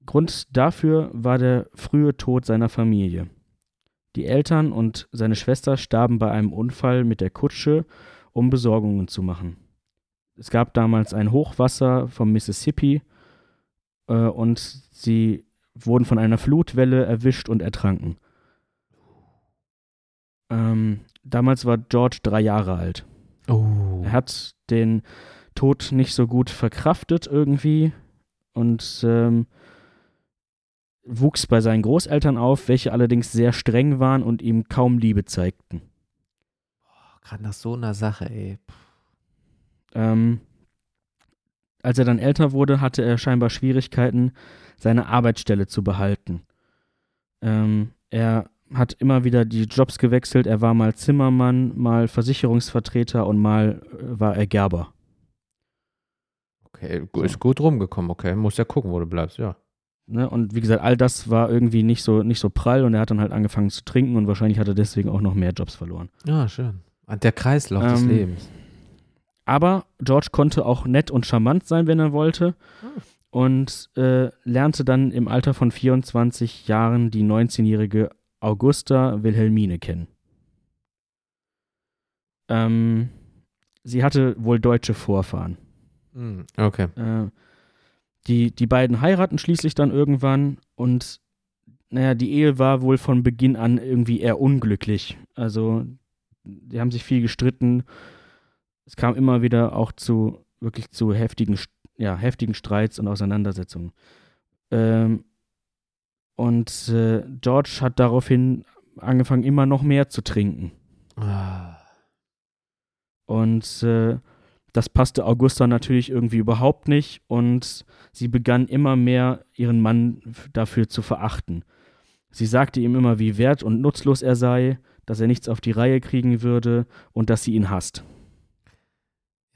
Grund dafür war der frühe Tod seiner Familie. Die Eltern und seine Schwester starben bei einem Unfall mit der Kutsche, um Besorgungen zu machen. Es gab damals ein Hochwasser vom Mississippi äh, und sie wurden von einer Flutwelle erwischt und ertranken. Ähm, damals war George drei Jahre alt. Oh. Er hat den Tod nicht so gut verkraftet irgendwie und ähm, wuchs bei seinen Großeltern auf, welche allerdings sehr streng waren und ihm kaum Liebe zeigten. Gerade nach so einer Sache, ey. Ähm, als er dann älter wurde, hatte er scheinbar Schwierigkeiten, seine Arbeitsstelle zu behalten. Ähm, er hat immer wieder die Jobs gewechselt. Er war mal Zimmermann, mal Versicherungsvertreter und mal äh, war er Gerber. Okay, ist gut rumgekommen, okay. Muss ja gucken, wo du bleibst, ja. Ne? Und wie gesagt, all das war irgendwie nicht so, nicht so prall und er hat dann halt angefangen zu trinken und wahrscheinlich hat er deswegen auch noch mehr Jobs verloren. Ja, schön. Und der Kreislauf des Ähm, Lebens. Aber George konnte auch nett und charmant sein, wenn er wollte. Und äh, lernte dann im Alter von 24 Jahren die 19-jährige Augusta Wilhelmine kennen. Ähm, sie hatte wohl deutsche Vorfahren. Mhm. Okay. Äh, die, die beiden heiraten schließlich dann irgendwann und naja, die Ehe war wohl von Beginn an irgendwie eher unglücklich. Also, die haben sich viel gestritten. Es kam immer wieder auch zu wirklich zu heftigen, ja, heftigen Streits und Auseinandersetzungen. Ähm, und äh, George hat daraufhin angefangen, immer noch mehr zu trinken. Ah. Und äh, das passte Augusta natürlich irgendwie überhaupt nicht und sie begann immer mehr ihren Mann dafür zu verachten. Sie sagte ihm immer, wie wert und nutzlos er sei, dass er nichts auf die Reihe kriegen würde und dass sie ihn hasst.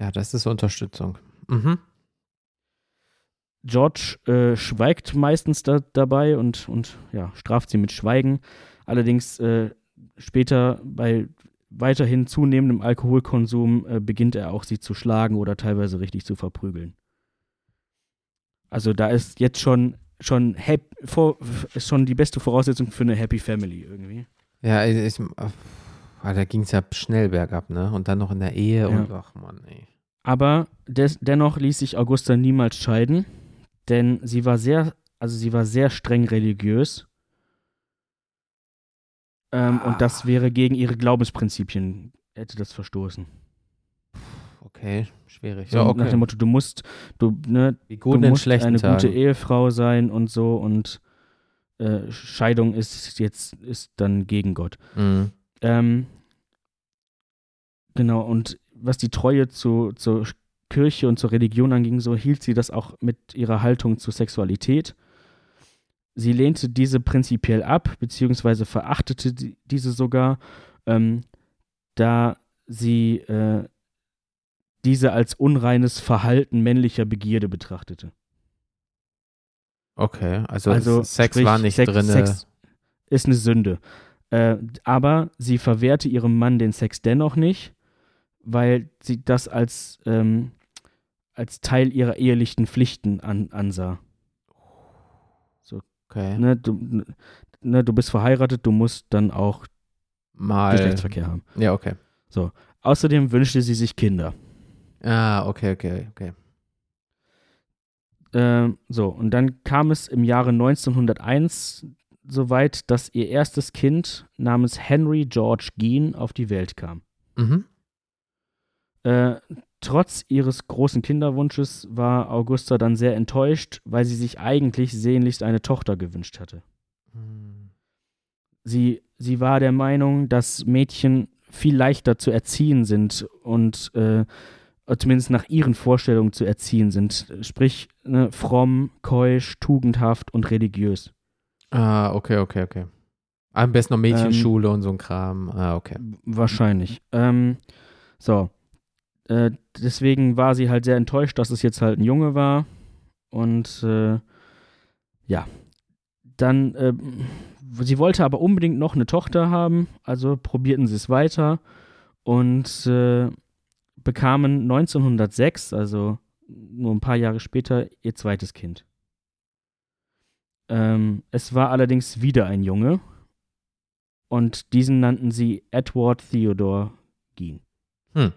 Ja, das ist Unterstützung. Mhm. George äh, schweigt meistens da, dabei und, und ja, straft sie mit Schweigen. Allerdings äh, später bei weiterhin zunehmendem Alkoholkonsum äh, beginnt er auch sie zu schlagen oder teilweise richtig zu verprügeln. Also da ist jetzt schon schon hap vor, ist schon die beste Voraussetzung für eine Happy Family irgendwie. Ja, ich, ah, da ging es ja schnell bergab, ne? Und dann noch in der Ehe und ach Mann, ey. Aber des, dennoch ließ sich Augusta niemals scheiden, denn sie war sehr, also sie war sehr streng religiös. Ähm, Ah. Und das wäre gegen ihre Glaubensprinzipien, hätte das verstoßen. Okay, schwierig. So ja, Nach okay. dem Motto, du musst, du, ne, du musst eine Tagen. gute Ehefrau sein und so und äh, Scheidung ist jetzt ist dann gegen Gott. Mhm. Ähm, genau, und was die Treue zu, zur Kirche und zur Religion anging, so hielt sie das auch mit ihrer Haltung zur Sexualität. Sie lehnte diese prinzipiell ab, beziehungsweise verachtete die, diese sogar, ähm, da sie äh, diese als unreines Verhalten männlicher Begierde betrachtete. Okay, also, Also Sex sprich, war nicht Sex, drin. Sex ist eine Sünde. Äh, aber sie verwehrte ihrem Mann den Sex dennoch nicht, weil sie das als, ähm, als Teil ihrer ehelichen Pflichten an, ansah. Okay. Ne, du, ne, du bist verheiratet, du musst dann auch Mal. Geschlechtsverkehr haben. Ja, okay. Außerdem wünschte sie sich Kinder. Ah, okay, okay, okay. Ähm, so, und dann kam es im Jahre 1901 so weit, dass ihr erstes Kind namens Henry George Geen auf die Welt kam. Mhm. Äh, trotz ihres großen Kinderwunsches war Augusta dann sehr enttäuscht, weil sie sich eigentlich sehnlichst eine Tochter gewünscht hatte. Hm. Sie, sie war der Meinung, dass Mädchen viel leichter zu erziehen sind und äh, zumindest nach ihren Vorstellungen zu erziehen sind. Sprich, ne, fromm, keusch, tugendhaft und religiös. Ah, okay, okay, okay. Am besten noch Mädchenschule und so ein Kram. Ah, okay. Wahrscheinlich. Ähm, so. Äh, deswegen war sie halt sehr enttäuscht, dass es jetzt halt ein Junge war. Und äh, ja. Dann, äh, sie wollte aber unbedingt noch eine Tochter haben, also probierten sie es weiter und äh, bekamen 1906, also nur ein paar Jahre später, ihr zweites Kind. Ähm, es war allerdings wieder ein Junge und diesen nannten sie Edward Theodore Geen. Hm.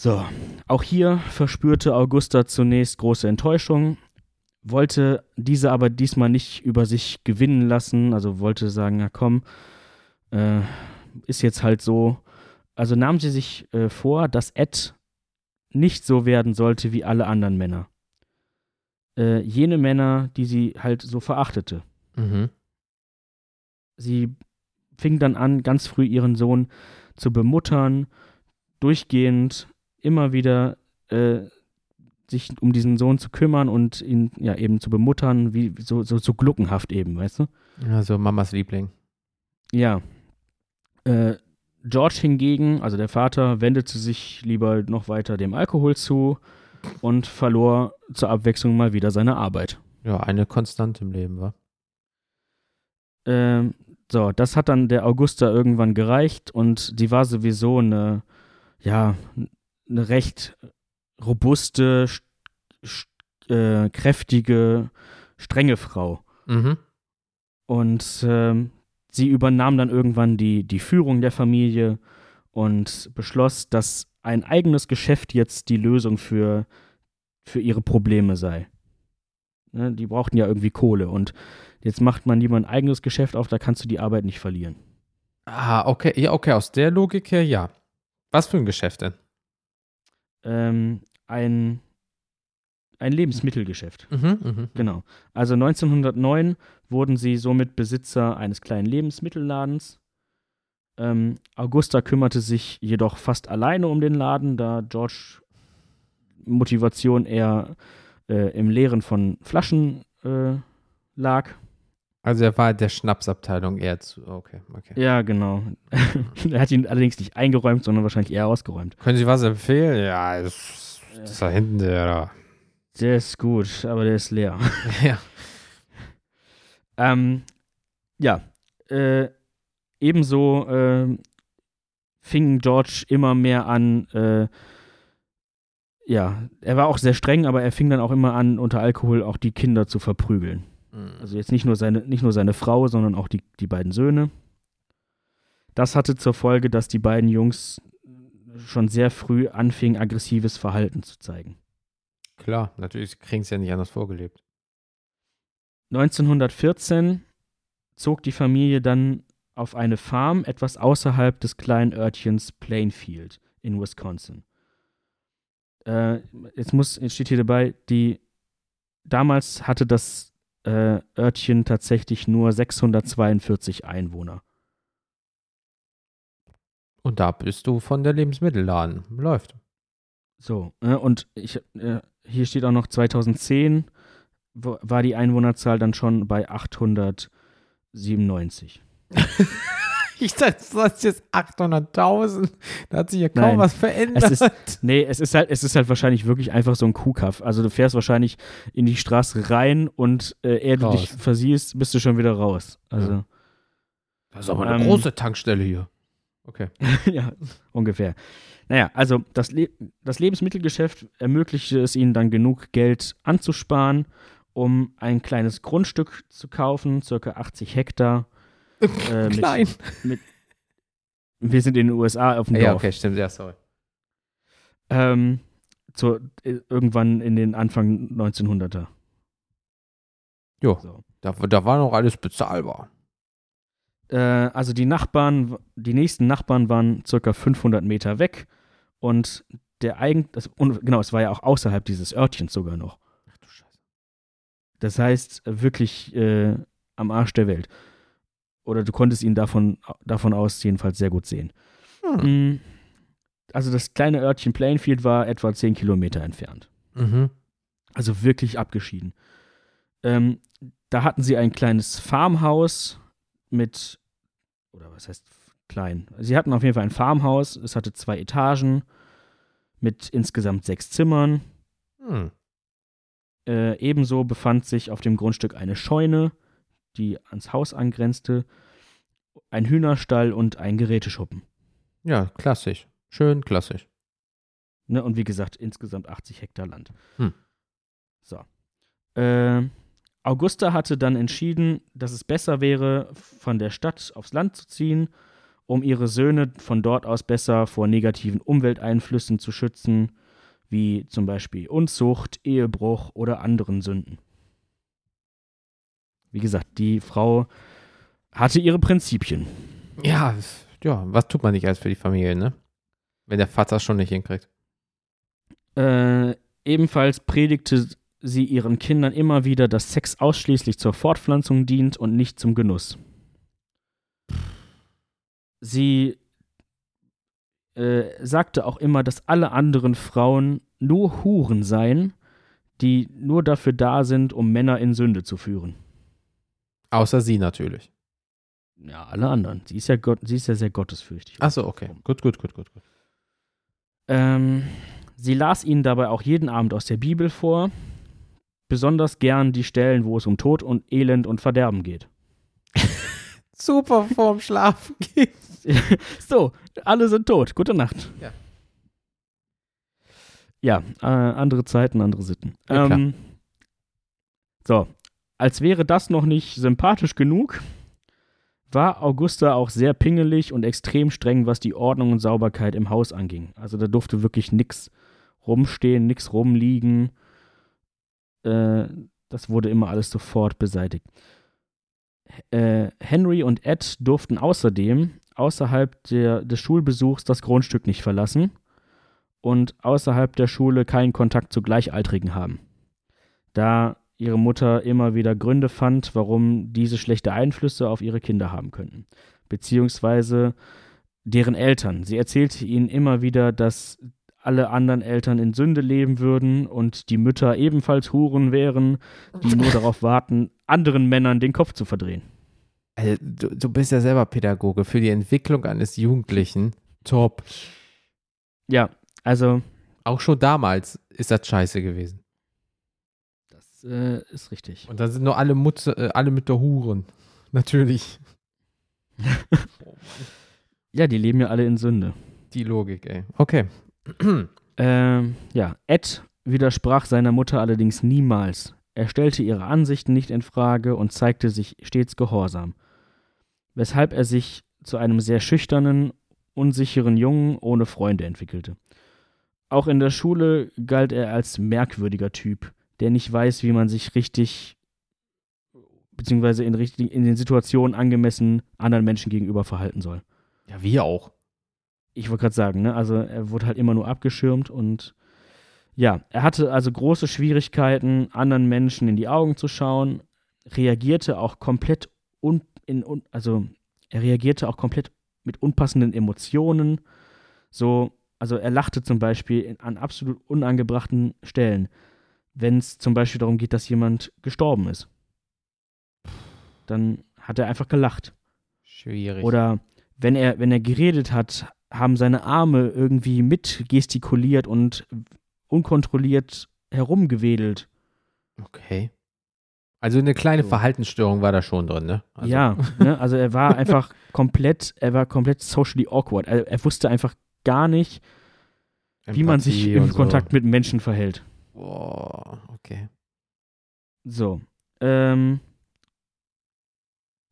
So, auch hier verspürte Augusta zunächst große Enttäuschung, wollte diese aber diesmal nicht über sich gewinnen lassen, also wollte sagen, na komm, äh, ist jetzt halt so. Also nahm sie sich äh, vor, dass Ed nicht so werden sollte wie alle anderen Männer. Äh, jene Männer, die sie halt so verachtete. Mhm. Sie fing dann an, ganz früh ihren Sohn zu bemuttern, durchgehend immer wieder äh, sich um diesen Sohn zu kümmern und ihn ja eben zu bemuttern, wie so, so, so gluckenhaft eben, weißt du? Also Mamas Liebling. Ja. Äh, George hingegen, also der Vater, wendete sich lieber noch weiter dem Alkohol zu und verlor zur Abwechslung mal wieder seine Arbeit. Ja, eine Konstante im Leben, war. Ähm, so, das hat dann der Augusta irgendwann gereicht und die war sowieso eine, ja, eine recht robuste, st- st- äh, kräftige, strenge Frau. Mhm. Und ähm, sie übernahm dann irgendwann die, die Führung der Familie und beschloss, dass ein eigenes Geschäft jetzt die Lösung für, für ihre Probleme sei. Ne, die brauchten ja irgendwie Kohle und jetzt macht man lieber ein eigenes Geschäft auf, da kannst du die Arbeit nicht verlieren. Ah, okay. Ja, okay, aus der Logik her, ja. Was für ein Geschäft denn? Ähm, ein, ein Lebensmittelgeschäft. Mhm, mhm. Genau. Also 1909 wurden sie somit Besitzer eines kleinen Lebensmittelladens. Ähm, Augusta kümmerte sich jedoch fast alleine um den Laden, da George Motivation eher äh, im Leeren von Flaschen äh, lag. Also er war der Schnapsabteilung eher zu. Okay, okay. Ja, genau. (laughs) er hat ihn allerdings nicht eingeräumt, sondern wahrscheinlich eher ausgeräumt. Können Sie was empfehlen? Ja, das, das ist da hinten der. Der ist gut, aber der ist leer. (laughs) Ja. Ähm, ja, äh, ebenso äh, fing George immer mehr an, äh, ja, er war auch sehr streng, aber er fing dann auch immer an, unter Alkohol auch die Kinder zu verprügeln. Also jetzt nicht nur seine, nicht nur seine Frau, sondern auch die, die beiden Söhne. Das hatte zur Folge, dass die beiden Jungs schon sehr früh anfingen, aggressives Verhalten zu zeigen. Klar, natürlich kriegen sie ja nicht anders vorgelebt. 1914 zog die Familie dann auf eine Farm etwas außerhalb des kleinen Örtchens Plainfield in Wisconsin. Äh, jetzt, muss, jetzt steht hier dabei, die damals hatte das äh, Örtchen tatsächlich nur 642 Einwohner. Und da bist du von der Lebensmittelladen. Läuft. So, äh, und ich, äh, hier steht auch noch 2010 wo- war die Einwohnerzahl dann schon bei 897. (laughs) Ich dachte, das ist jetzt 800.000. Da hat sich ja kaum Nein. was verändert. Es ist, nee, es ist halt, es ist halt wahrscheinlich wirklich einfach so ein Kuhkaff. Also du fährst wahrscheinlich in die Straße rein und äh, ehe du dich versiehst, bist du schon wieder raus. Also das ist aber eine ähm, große Tankstelle hier. Okay. (laughs) ja, ungefähr. Naja, also das, Le das Lebensmittelgeschäft ermöglichte es ihnen dann genug Geld anzusparen, um ein kleines Grundstück zu kaufen, circa 80 Hektar. Äh, mit- Klein. Wir sind in den USA auf dem Ja, Dorf. okay, stimmt, ja, sorry. Ähm, zu, äh, irgendwann in den Anfang 1900er. Jo, So. da, da war noch alles bezahlbar. Äh, also die Nachbarn, die nächsten Nachbarn waren circa 500 Meter weg und der eigen, das, und genau, es war ja auch außerhalb dieses Örtchens sogar noch. Ach du Scheiße. Das heißt, wirklich äh, am Arsch der Welt. Oder du konntest ihn davon, davon aus jedenfalls sehr gut sehen. Hm. Mm, Also das kleine Örtchen Plainfield war etwa 10 Kilometer entfernt. Mhm. Also wirklich abgeschieden. Ähm, da hatten sie ein kleines Farmhaus mit, oder was heißt klein? Sie hatten auf jeden Fall ein Farmhaus. Es hatte zwei Etagen mit insgesamt sechs Zimmern. Hm. Äh, ebenso befand sich auf dem Grundstück eine Scheune, die ans Haus angrenzte, ein Hühnerstall und ein Geräteschuppen. Ja, klassisch. Schön klassisch. Ne? Und wie gesagt, insgesamt 80 Hektar Land. Hm. So. Äh, Augusta hatte dann entschieden, dass es besser wäre, von der Stadt aufs Land zu ziehen, um ihre Söhne von dort aus besser vor negativen Umwelteinflüssen zu schützen, wie zum Beispiel Unzucht, Ehebruch oder anderen Sünden. Wie gesagt, die Frau hatte ihre Prinzipien. Ja, ja, was tut man nicht alles für die Familie, ne? Wenn der Vater es schon nicht hinkriegt. Äh, ebenfalls predigte sie ihren Kindern immer wieder, dass Sex ausschließlich zur Fortpflanzung dient und nicht zum Genuss. Sie äh, sagte auch immer, dass alle anderen Frauen nur Huren seien, die nur dafür da sind, um Männer in Sünde zu führen. Außer sie natürlich. Ja, alle anderen. Sie ist ja, Gott, sie ist ja sehr gottesfürchtig. Achso, okay. Gut, gut, gut, gut, gut. Ähm, sie las ihnen dabei auch jeden Abend aus der Bibel vor, besonders gern die Stellen, wo es um Tod und Elend und Verderben geht. (laughs) Super vorm Schlafen gehen. (laughs) so, alle sind tot. Gute Nacht. Ja. Ja, äh, andere Zeiten, andere Sitten. Ja, klar. ähm, so, als wäre das noch nicht sympathisch genug, war Augusta auch sehr pingelig und extrem streng, was die Ordnung und Sauberkeit im Haus anging. Also da durfte wirklich nichts rumstehen, nichts rumliegen. Äh, das wurde immer alles sofort beseitigt. Äh, Henry und Ed durften außerdem außerhalb der, des Schulbesuchs das Grundstück nicht verlassen und außerhalb der Schule keinen Kontakt zu Gleichaltrigen haben. Da ihre Mutter immer wieder Gründe fand, warum diese schlechte Einflüsse auf ihre Kinder haben könnten. Beziehungsweise deren Eltern. Sie erzählte ihnen immer wieder, dass alle anderen Eltern in Sünde leben würden und die Mütter ebenfalls Huren wären, die nur darauf warten, anderen Männern den Kopf zu verdrehen. Also, du, du bist ja selber Pädagoge. Für die Entwicklung eines Jugendlichen. Top. Ja, also Auch schon damals ist das scheiße gewesen. Das äh, ist richtig. Und da sind nur alle, Mutze, äh, alle mit der Huren. (laughs) Natürlich. Ja, die leben ja alle in Sünde. Die Logik, ey. Okay. (clears throat) Ähm, ja, Ed widersprach seiner Mutter allerdings niemals. Er stellte ihre Ansichten nicht in Frage und zeigte sich stets gehorsam, weshalb er sich zu einem sehr schüchternen, unsicheren Jungen ohne Freunde entwickelte. Auch in der Schule galt er als merkwürdiger Typ, der nicht weiß, wie man sich richtig beziehungsweise in, richtig, in den Situationen angemessen anderen Menschen gegenüber verhalten soll. Ja, wir auch. Ich wollte gerade sagen, ne? Also er wurde halt immer nur abgeschirmt und ja, er hatte also große Schwierigkeiten, anderen Menschen in die Augen zu schauen, reagierte auch komplett un, in, un, also er reagierte auch komplett mit unpassenden Emotionen. So, also er lachte zum Beispiel an absolut unangebrachten Stellen, wenn es zum Beispiel darum geht, dass jemand gestorben ist. Dann hat er einfach gelacht. Schwierig. Oder wenn er, wenn er geredet hat, haben seine Arme irgendwie mitgestikuliert und unkontrolliert herumgewedelt. Okay. Also eine kleine So. Verhaltensstörung war da schon drin, ne? Also, Ja, ne? also er war (laughs) einfach komplett, er war komplett socially awkward. Er, er wusste einfach gar nicht, wie man sich Empathie im und so. Kontakt mit Menschen verhält. Boah, okay. So. Ähm,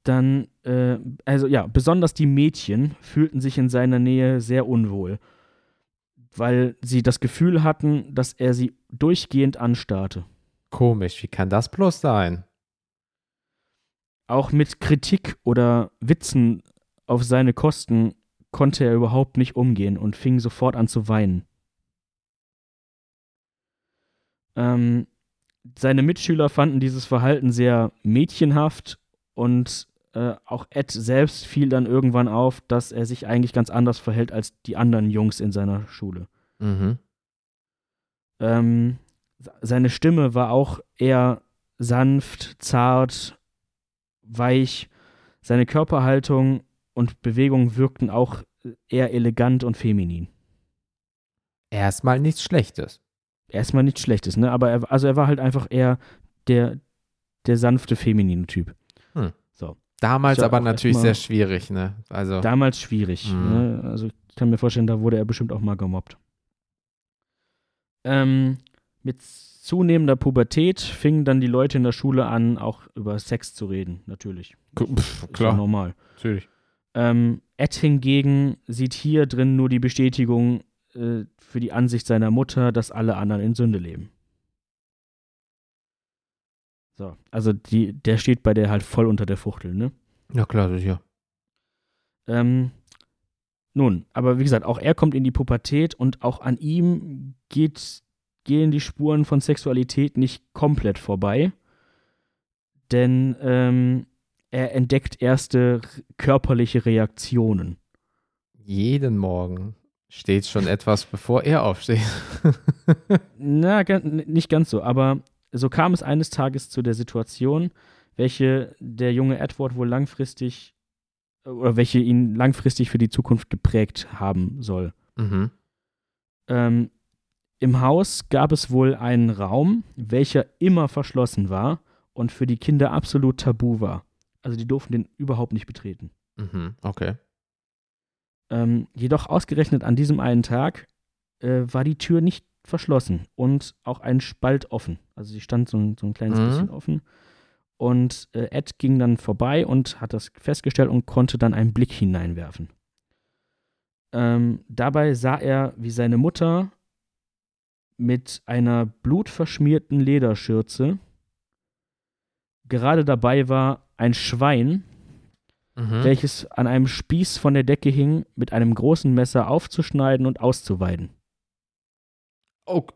dann äh, also ja, besonders die Mädchen fühlten sich in seiner Nähe sehr unwohl, weil sie das Gefühl hatten, dass er sie durchgehend anstarrte. Komisch, wie kann das bloß sein? Auch mit Kritik oder Witzen auf seine Kosten konnte er überhaupt nicht umgehen und fing sofort an zu weinen. Ähm, seine Mitschüler fanden dieses Verhalten sehr mädchenhaft und äh, auch Ed selbst fiel dann irgendwann auf, dass er sich eigentlich ganz anders verhält als die anderen Jungs in seiner Schule. Mhm. Ähm, seine Stimme war auch eher sanft, zart, weich. Seine Körperhaltung und Bewegung wirkten auch eher elegant und feminin. Erstmal nichts Schlechtes. Erstmal nichts Schlechtes, ne? Aber er, also er war halt einfach eher der, der sanfte, feminine Typ. Hm. So. Damals aber natürlich sehr schwierig, ne? Also. Damals schwierig. Mhm. Ne? Also ich kann mir vorstellen, da wurde er bestimmt auch mal gemobbt. Ähm, mit zunehmender Pubertät fingen dann die Leute in der Schule an, auch über Sex zu reden, natürlich. Pff, Ist ja normal. natürlich. Ähm, Ed hingegen sieht hier drin nur die Bestätigung äh, für die Ansicht seiner Mutter, dass alle anderen in Sünde leben. So, also die, der steht bei der halt voll unter der Fuchtel, ne? Ja, klar, sicher. Ähm, nun, aber wie gesagt, auch er kommt in die Pubertät und auch an ihm geht, gehen die Spuren von Sexualität nicht komplett vorbei. Denn ähm, er entdeckt erste körperliche Reaktionen. Jeden Morgen steht schon etwas, bevor er aufsteht. (laughs) Na, nicht ganz so, aber so kam es eines Tages zu der Situation, welche der junge Edward wohl langfristig oder welche ihn langfristig für die Zukunft geprägt haben soll. mhm. Ähm, Im Haus gab es wohl einen Raum, welcher immer verschlossen war und für die Kinder absolut tabu war. Also die durften den überhaupt nicht betreten. Mhm. Okay. Ähm, jedoch ausgerechnet an diesem einen Tag äh, war die Tür nicht verschlossen und auch ein Spalt offen. Also sie stand so ein, so ein kleines Mhm. bisschen offen. Und äh, Ed ging dann vorbei und hat das festgestellt und konnte dann einen Blick hineinwerfen. Ähm, dabei sah er, wie seine Mutter mit einer blutverschmierten Lederschürze gerade dabei war, ein Schwein Mhm. welches an einem Spieß von der Decke hing, mit einem großen Messer aufzuschneiden und auszuweiden. Ok-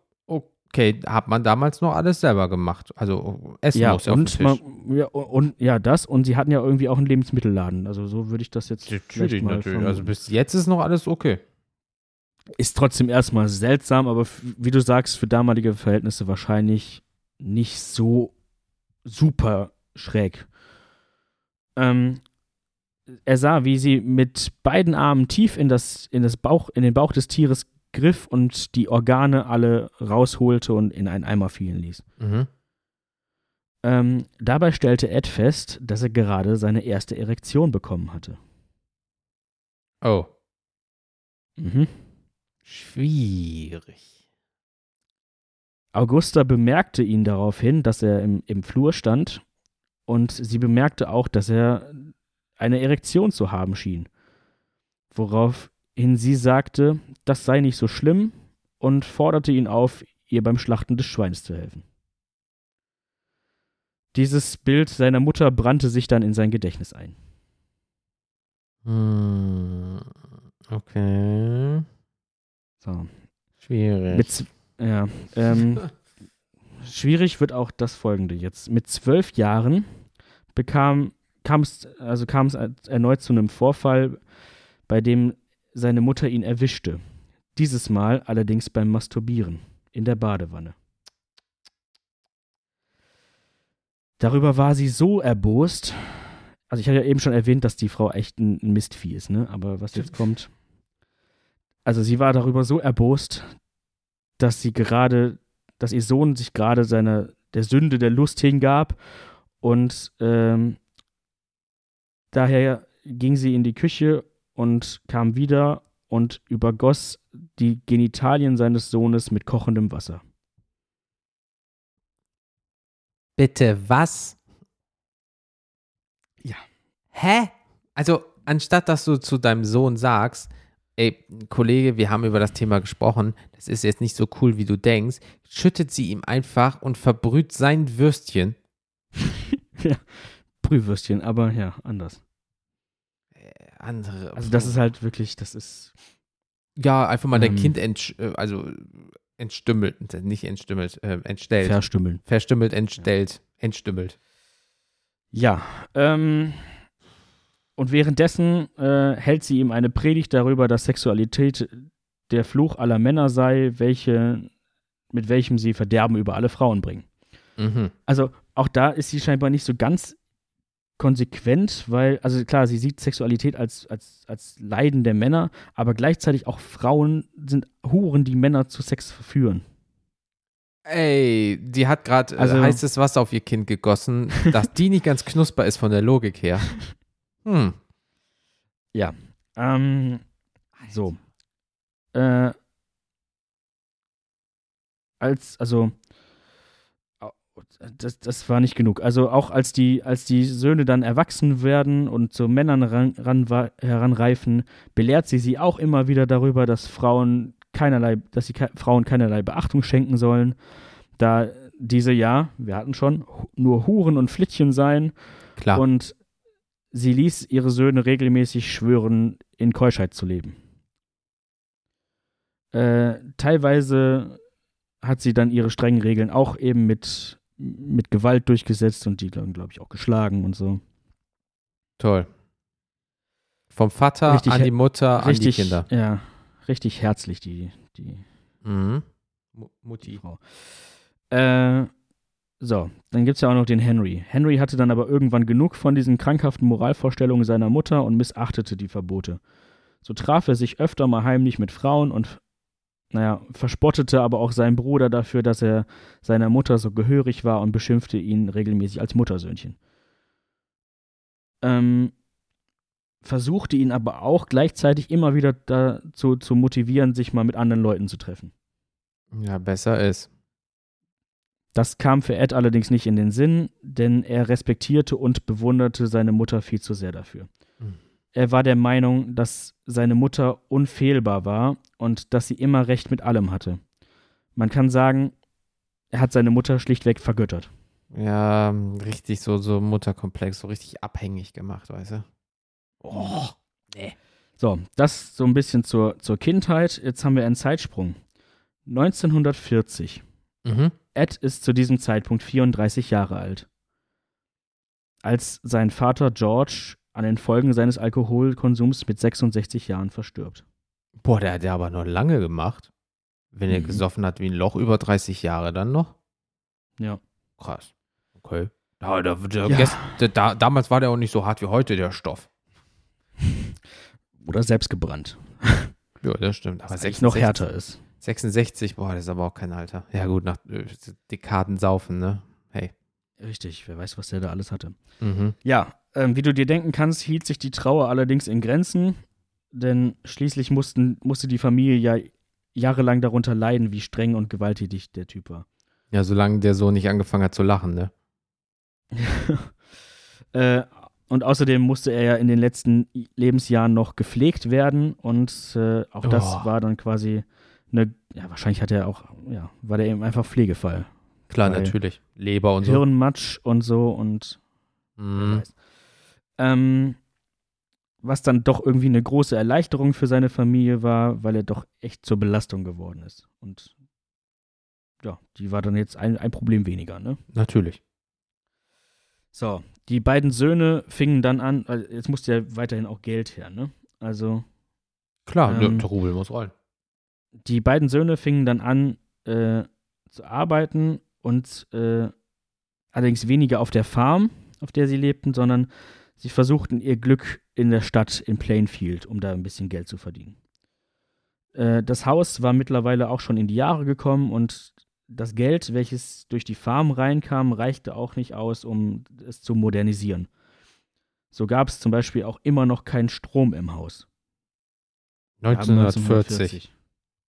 Okay, hat man damals noch alles selber gemacht. Also Essen ja, muss ja und, man, ja, und ja, das und sie hatten ja irgendwie auch einen Lebensmittelladen. Also so würde ich das jetzt natürlich, mal natürlich. Also bis jetzt ist noch alles okay. ist trotzdem erstmal seltsam, aber wie du sagst, für damalige Verhältnisse wahrscheinlich nicht so super schräg. Ähm, er sah, wie sie mit beiden Armen tief in, das, in, das Bauch, in den Bauch des Tieres griff und die Organe alle rausholte und in einen Eimer fielen ließ. Mhm. Ähm, dabei stellte Ed fest, dass er gerade seine erste Erektion bekommen hatte. Oh, Mhm. schwierig. Augusta bemerkte ihn daraufhin, dass er im, im Flur stand und sie bemerkte auch, dass er eine Erektion zu haben schien. Woraufhin sie sagte, das sei nicht so schlimm und forderte ihn auf, ihr beim Schlachten des Schweins zu helfen. Dieses Bild seiner Mutter brannte sich dann in sein Gedächtnis ein. Hm, okay. So. Schwierig. Mit, ja, ähm, (laughs) schwierig wird auch das folgende jetzt. Mit zwölf Jahren bekam, kam es, also kam es erneut zu einem Vorfall, bei dem seine Mutter ihn erwischte. Dieses Mal allerdings beim Masturbieren in der Badewanne. Darüber war sie so erbost. Also ich hatte ja eben schon erwähnt, dass die Frau echt ein, ein Mistvieh ist, ne? Aber was jetzt kommt. Also sie war darüber so erbost, dass sie gerade, dass ihr Sohn sich gerade seiner der Sünde der Lust hingab und ähm, daher ging sie in die Küche und kam wieder und übergoss die Genitalien seines Sohnes mit kochendem Wasser. Bitte was? Ja. Hä? Also, anstatt dass du zu deinem Sohn sagst, ey, Kollege, wir haben über das Thema gesprochen, das ist jetzt nicht so cool, wie du denkst, schüttet sie ihm einfach und verbrüht sein Würstchen. (laughs) (laughs) ja, Brühwürstchen, aber ja, anders. Äh, andere. Also das ist halt wirklich, das ist. Ja, einfach mal dein Ähm. Kind entsch äh, also entstümmelt, nicht entstümmelt, äh, entstellt. Verstümmeln. Verstümmelt, entstellt, entstümmelt. Ja, ähm, und währenddessen äh, hält sie ihm eine Predigt darüber, dass Sexualität der Fluch aller Männer sei, welche, mit welchem sie Verderben über alle Frauen bringen. Mhm. Also auch da ist sie scheinbar nicht so ganz konsequent, weil, also klar, sie sieht Sexualität als, als, als Leiden der Männer, aber gleichzeitig auch Frauen sind Huren, die Männer zu Sex verführen. Ey, die hat gerade Also- äh, heißes Wasser auf ihr Kind gegossen, dass die nicht ganz knusper ist von der Logik her. (laughs) Hm. Ähm, so. Äh, als, also, das, das war nicht genug. Also auch als die, als die Söhne dann erwachsen werden und zu Männern ran, ran, heranreifen, belehrt sie sie auch immer wieder darüber, dass Frauen keinerlei, dass sie ke Frauen keinerlei Beachtung schenken sollen, da diese ja, wir hatten schon, nur Huren und Flittchen seien Klar. und sie ließ ihre Söhne regelmäßig schwören, in Keuschheit zu leben. Äh, teilweise hat sie dann ihre strengen Regeln auch eben mit, mit Gewalt durchgesetzt und die dann, glaube ich, auch geschlagen und so. Toll. Vom Vater Richtig an die Mutter, an die richtig, Kinder. ja, richtig herzlich, die, die Mhm. Mu- Mutti. Frau. Äh, so, dann gibt es ja auch noch den Henry. Henry hatte dann aber irgendwann genug von diesen krankhaften Moralvorstellungen seiner Mutter und missachtete die Verbote. So traf er sich öfter mal heimlich mit Frauen und, naja, verspottete aber auch seinen Bruder dafür, dass er seiner Mutter so gehörig war und beschimpfte ihn regelmäßig als Muttersöhnchen. Ähm, versuchte ihn aber auch gleichzeitig immer wieder dazu zu motivieren, sich mal mit anderen Leuten zu treffen. Ja, besser ist. Das kam für Ed allerdings nicht in den Sinn, denn er respektierte und bewunderte seine Mutter viel zu sehr dafür. Er war der Meinung, dass seine Mutter unfehlbar war und dass sie immer recht mit allem hatte. Man kann sagen, er hat seine Mutter schlichtweg vergöttert. Ja, richtig so, so Mutterkomplex, so richtig abhängig gemacht, weißt du? Oh, nee. So, das so ein bisschen zur, zur Kindheit. Jetzt haben wir einen Zeitsprung. 1940. Mhm. Ed ist zu diesem Zeitpunkt 34 Jahre alt. Als sein Vater George an den Folgen seines Alkoholkonsums mit 66 Jahren verstirbt. Boah, der hat ja aber noch lange gemacht. Wenn er Mhm. gesoffen hat wie ein Loch, über 30 Jahre dann noch. Ja. Krass. Okay. Ja, da, da, Ja. gest- da, da, damals war der auch nicht so hart wie heute, der Stoff. Oder selbst gebrannt. (laughs) Ja, das stimmt. Aber Was eigentlich noch härter ist. 66, boah, das ist aber auch kein Alter. Ja, gut, nach äh, Dekaden saufen, ne? Hey. Richtig, wer weiß, was der da alles hatte. Mhm. Ja, ähm, wie du dir denken kannst, hielt sich die Trauer allerdings in Grenzen, denn schließlich mussten, musste die Familie ja jahrelang darunter leiden, wie streng und gewalttätig der Typ war. Ja, solange der Sohn nicht angefangen hat zu lachen, ne? (laughs) äh, und außerdem musste er ja in den letzten Lebensjahren noch gepflegt werden und äh, auch das Oh. war dann quasi eine, ja, wahrscheinlich hat er auch, ja, war der eben einfach Pflegefall. Klar, natürlich. Leber und so. Hirnmatsch und so und Mhm. Ähm, was dann doch irgendwie eine große Erleichterung für seine Familie war, weil er doch echt zur Belastung geworden ist. Und ja, die war dann jetzt ein, ein Problem weniger, ne? Natürlich. So, die beiden Söhne fingen dann an, also jetzt musste ja weiterhin auch Geld her, ne? Also, Klar, Ähm, der Rubel muss rollen. die beiden Söhne fingen dann an äh, zu arbeiten und äh, allerdings weniger auf der Farm, auf der sie lebten, sondern sie versuchten ihr Glück in der Stadt in Plainfield, um da ein bisschen Geld zu verdienen. Äh, das Haus war mittlerweile auch schon in die Jahre gekommen und das Geld, welches durch die Farm reinkam, reichte auch nicht aus, um es zu modernisieren. So gab es zum Beispiel auch immer noch keinen Strom im Haus. Wir haben 1940.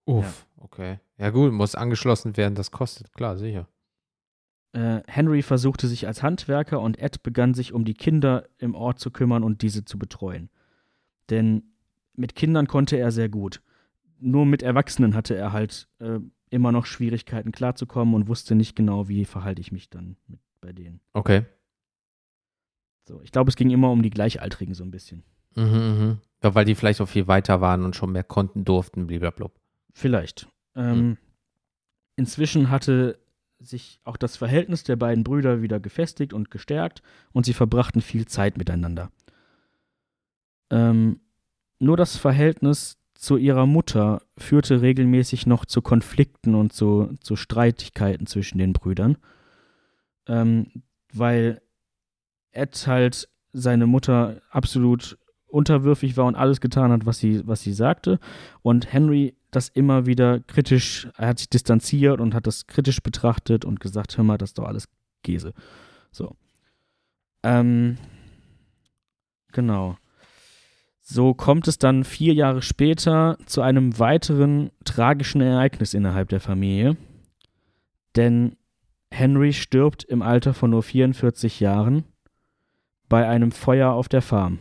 Uff, okay. Ja gut, muss angeschlossen werden, das kostet, klar, sicher. Äh, Henry versuchte sich als Handwerker und Ed begann sich um die Kinder im Ort zu kümmern und diese zu betreuen. Denn mit Kindern konnte er sehr gut. Nur mit Erwachsenen hatte er halt äh, immer noch Schwierigkeiten klarzukommen und wusste nicht genau, wie verhalte ich mich dann mit, bei denen. Okay. So, ich glaube, es ging immer um die Gleichaltrigen so ein bisschen. Mhm, mhm. Ja, weil die vielleicht auch viel weiter waren und schon mehr konnten, durften, blablabla. Vielleicht. Ähm, Inzwischen hatte sich auch das Verhältnis der beiden Brüder wieder gefestigt und gestärkt und sie verbrachten viel Zeit miteinander. Ähm, nur das Verhältnis zu ihrer Mutter führte regelmäßig noch zu Konflikten und zu, zu Streitigkeiten zwischen den Brüdern, ähm, weil Ed halt seine Mutter absolut unterwürfig war und alles getan hat, was sie, was sie sagte. Und Henry das immer wieder kritisch, er hat sich distanziert und hat das kritisch betrachtet und gesagt, hör mal, das ist doch alles Käse. So. Ähm, genau. So kommt es dann vier Jahre später zu einem weiteren tragischen Ereignis innerhalb der Familie. Denn Henry stirbt im Alter von nur 44 Jahren bei einem Feuer auf der Farm.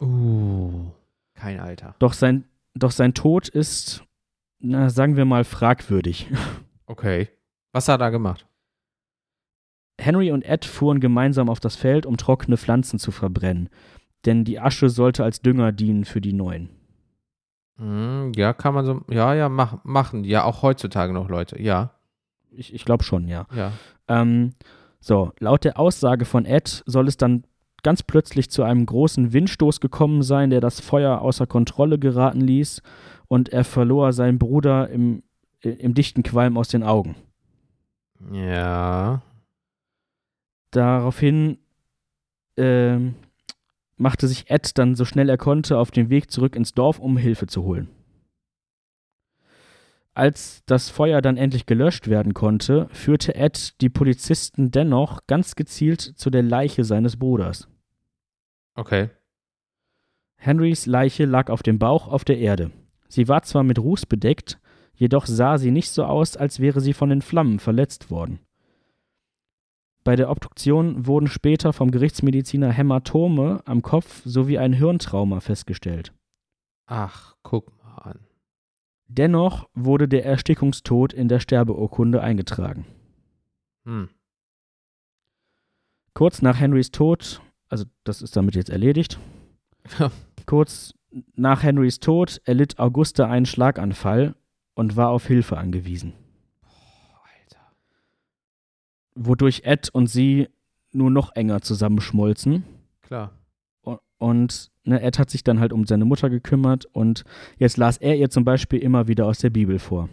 Uh, kein Alter. Doch sein, doch sein Tod ist, na, sagen wir mal, fragwürdig. Okay. Was hat er gemacht? Henry und Ed fuhren gemeinsam auf das Feld, um trockene Pflanzen zu verbrennen. Denn die Asche sollte als Dünger dienen für die neuen. Hm, ja, kann man so. Ja, ja, mach, machen. Ja, auch heutzutage noch Leute. Ja. Ich, ich glaube schon, ja. Ja. Ähm, so, laut der Aussage von Ed soll es dann ganz plötzlich zu einem großen Windstoß gekommen sein, der das Feuer außer Kontrolle geraten ließ und er verlor seinen Bruder im, im dichten Qualm aus den Augen. Ja. Daraufhin ähm, machte sich Ed dann so schnell er konnte auf den Weg zurück ins Dorf, um Hilfe zu holen. Als das Feuer dann endlich gelöscht werden konnte, führte Ed die Polizisten dennoch ganz gezielt zu der Leiche seines Bruders. Okay. Henrys Leiche lag auf dem Bauch auf der Erde. Sie war zwar mit Ruß bedeckt, jedoch sah sie nicht so aus, als wäre sie von den Flammen verletzt worden. Bei der Obduktion wurden später vom Gerichtsmediziner Hämatome am Kopf sowie ein Hirntrauma festgestellt. Ach, guck mal an. Dennoch wurde der Erstickungstod in der Sterbeurkunde eingetragen. Hm. Kurz nach Henrys Tod, also das ist damit jetzt erledigt, kurz nach Henrys Tod erlitt Augusta einen Schlaganfall und war auf Hilfe angewiesen. Alter. Wodurch Ed und sie nur noch enger zusammenschmolzen. Klar. Und, ne, Ed hat sich dann halt um seine Mutter gekümmert und jetzt las er ihr zum Beispiel immer wieder aus der Bibel vor.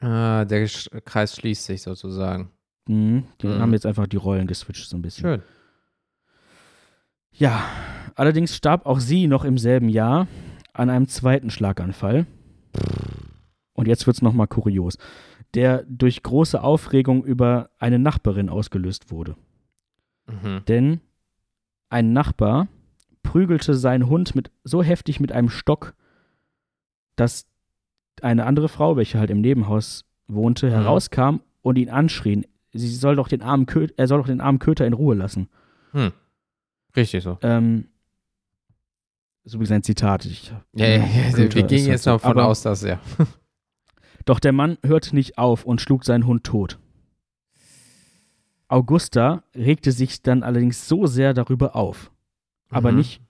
Ah, der Kreis schließt sich sozusagen. Mhm, die Mhm. haben jetzt einfach die Rollen geswitcht so ein bisschen. Schön. Ja, allerdings starb auch sie noch im selben Jahr an einem zweiten Schlaganfall. Und jetzt wird's noch mal kurios, der durch große Aufregung über eine Nachbarin ausgelöst wurde. Mhm. Denn ein Nachbar prügelte seinen Hund mit so heftig mit einem Stock, dass eine andere Frau, welche halt im Nebenhaus wohnte, Mhm. herauskam und ihn anschrien. Sie soll doch den armen Kö er soll doch den armen Köter in Ruhe lassen. Hm. Richtig so. Ähm, so wie sein Zitat. Ich, Ja, ja, ja, wir ist gehen halt jetzt so. davon Aber- aus, dass ja. (laughs) Doch der Mann hörte nicht auf und schlug seinen Hund tot. Augusta regte sich dann allerdings so sehr darüber auf. Aber Mhm. nicht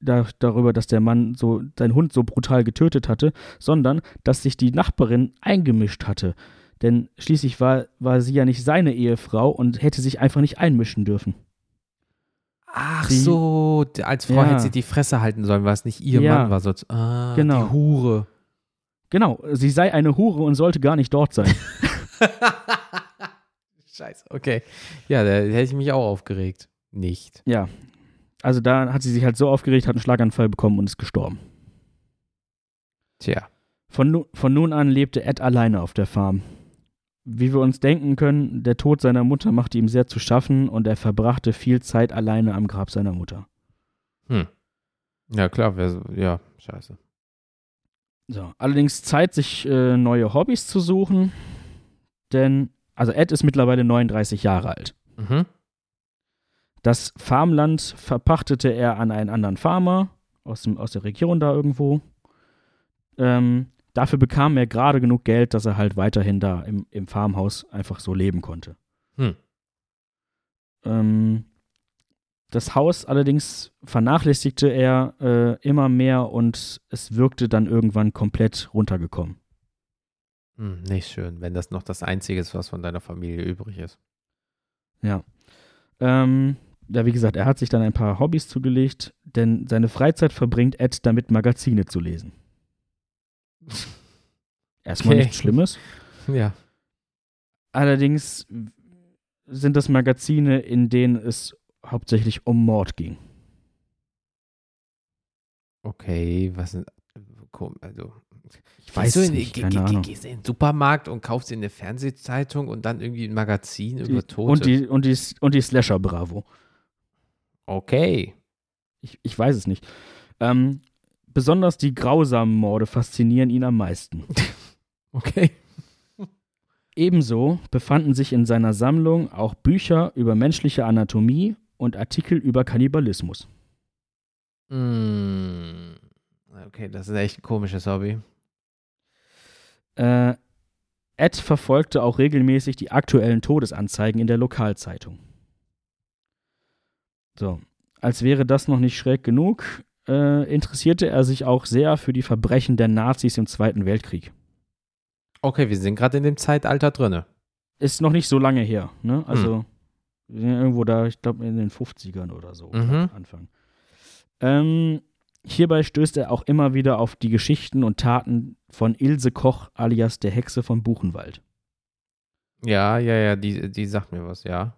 da, darüber, dass der Mann so seinen Hund so brutal getötet hatte, sondern dass sich die Nachbarin eingemischt hatte. Denn schließlich war, war sie ja nicht seine Ehefrau und hätte sich einfach nicht einmischen dürfen. Ach Sie- so, als Frau Ja. hätte sie die Fresse halten sollen, weil es nicht ihr Ja. Mann war. So, ah, Genau. die Hure. Genau, sie sei eine Hure und sollte gar nicht dort sein. (laughs) Scheiße, okay. Ja, da hätte ich mich auch aufgeregt. Nicht. ja. Also da hat sie sich halt so aufgeregt, hat einen Schlaganfall bekommen und ist gestorben. Tja. Von, nu von nun an lebte Ed alleine auf der Farm. Wie wir uns denken können, der Tod seiner Mutter machte ihm sehr zu schaffen und er verbrachte viel Zeit alleine am Grab seiner Mutter. Hm. Ja, klar, wer, so- ja, scheiße. So, allerdings Zeit, sich äh, neue Hobbys zu suchen, denn also Ed ist mittlerweile 39 Jahre alt. Mhm. Das Farmland verpachtete er an einen anderen Farmer aus, dem, aus der Region da irgendwo. Ähm, dafür bekam er gerade genug Geld, dass er halt weiterhin da im, im Farmhaus einfach so leben konnte. Hm. Ähm, das Haus allerdings vernachlässigte er äh, immer mehr und es wirkte dann irgendwann komplett runtergekommen. Hm, nicht schön, wenn das noch das Einzige ist, was von deiner Familie übrig ist. Ja. Ähm, ja, wie gesagt, er hat sich dann ein paar Hobbys zugelegt, denn seine Freizeit verbringt Ed damit, Magazine zu lesen. Erstmal Okay. nichts Schlimmes. Ja. Allerdings sind das Magazine, in denen es hauptsächlich um Mord ging. Okay, was sind. Also, Ich weiß du nicht, ge- keine Ahnung. Gehst du in den Supermarkt und kaufst dir eine Fernsehzeitung und dann irgendwie ein Magazin über Die, Tote. und die, und die, und die Slasher Bravo. okay. Ich, ich weiß es nicht. Ähm, besonders die grausamen Morde faszinieren ihn am meisten. (laughs) Okay. (laughs) Ebenso befanden sich in seiner Sammlung auch Bücher über menschliche Anatomie und Artikel über Kannibalismus. Mm, Okay, das ist echt ein komisches Hobby. Äh, Ed verfolgte auch regelmäßig die aktuellen Todesanzeigen in der Lokalzeitung. So, als wäre das noch nicht schräg genug, äh, interessierte er sich auch sehr für die Verbrechen der Nazis im Zweiten Weltkrieg. Okay, wir sind gerade in dem Zeitalter drinne. Ist noch nicht so lange her, ne? Also wir sind irgendwo da, ich glaube in den 50ern oder so, Mhm. Anfang. Ähm, hierbei stößt er auch immer wieder auf die Geschichten und Taten von Ilse Koch alias der Hexe von Buchenwald. Ja, ja, ja, die, die sagt mir was, ja.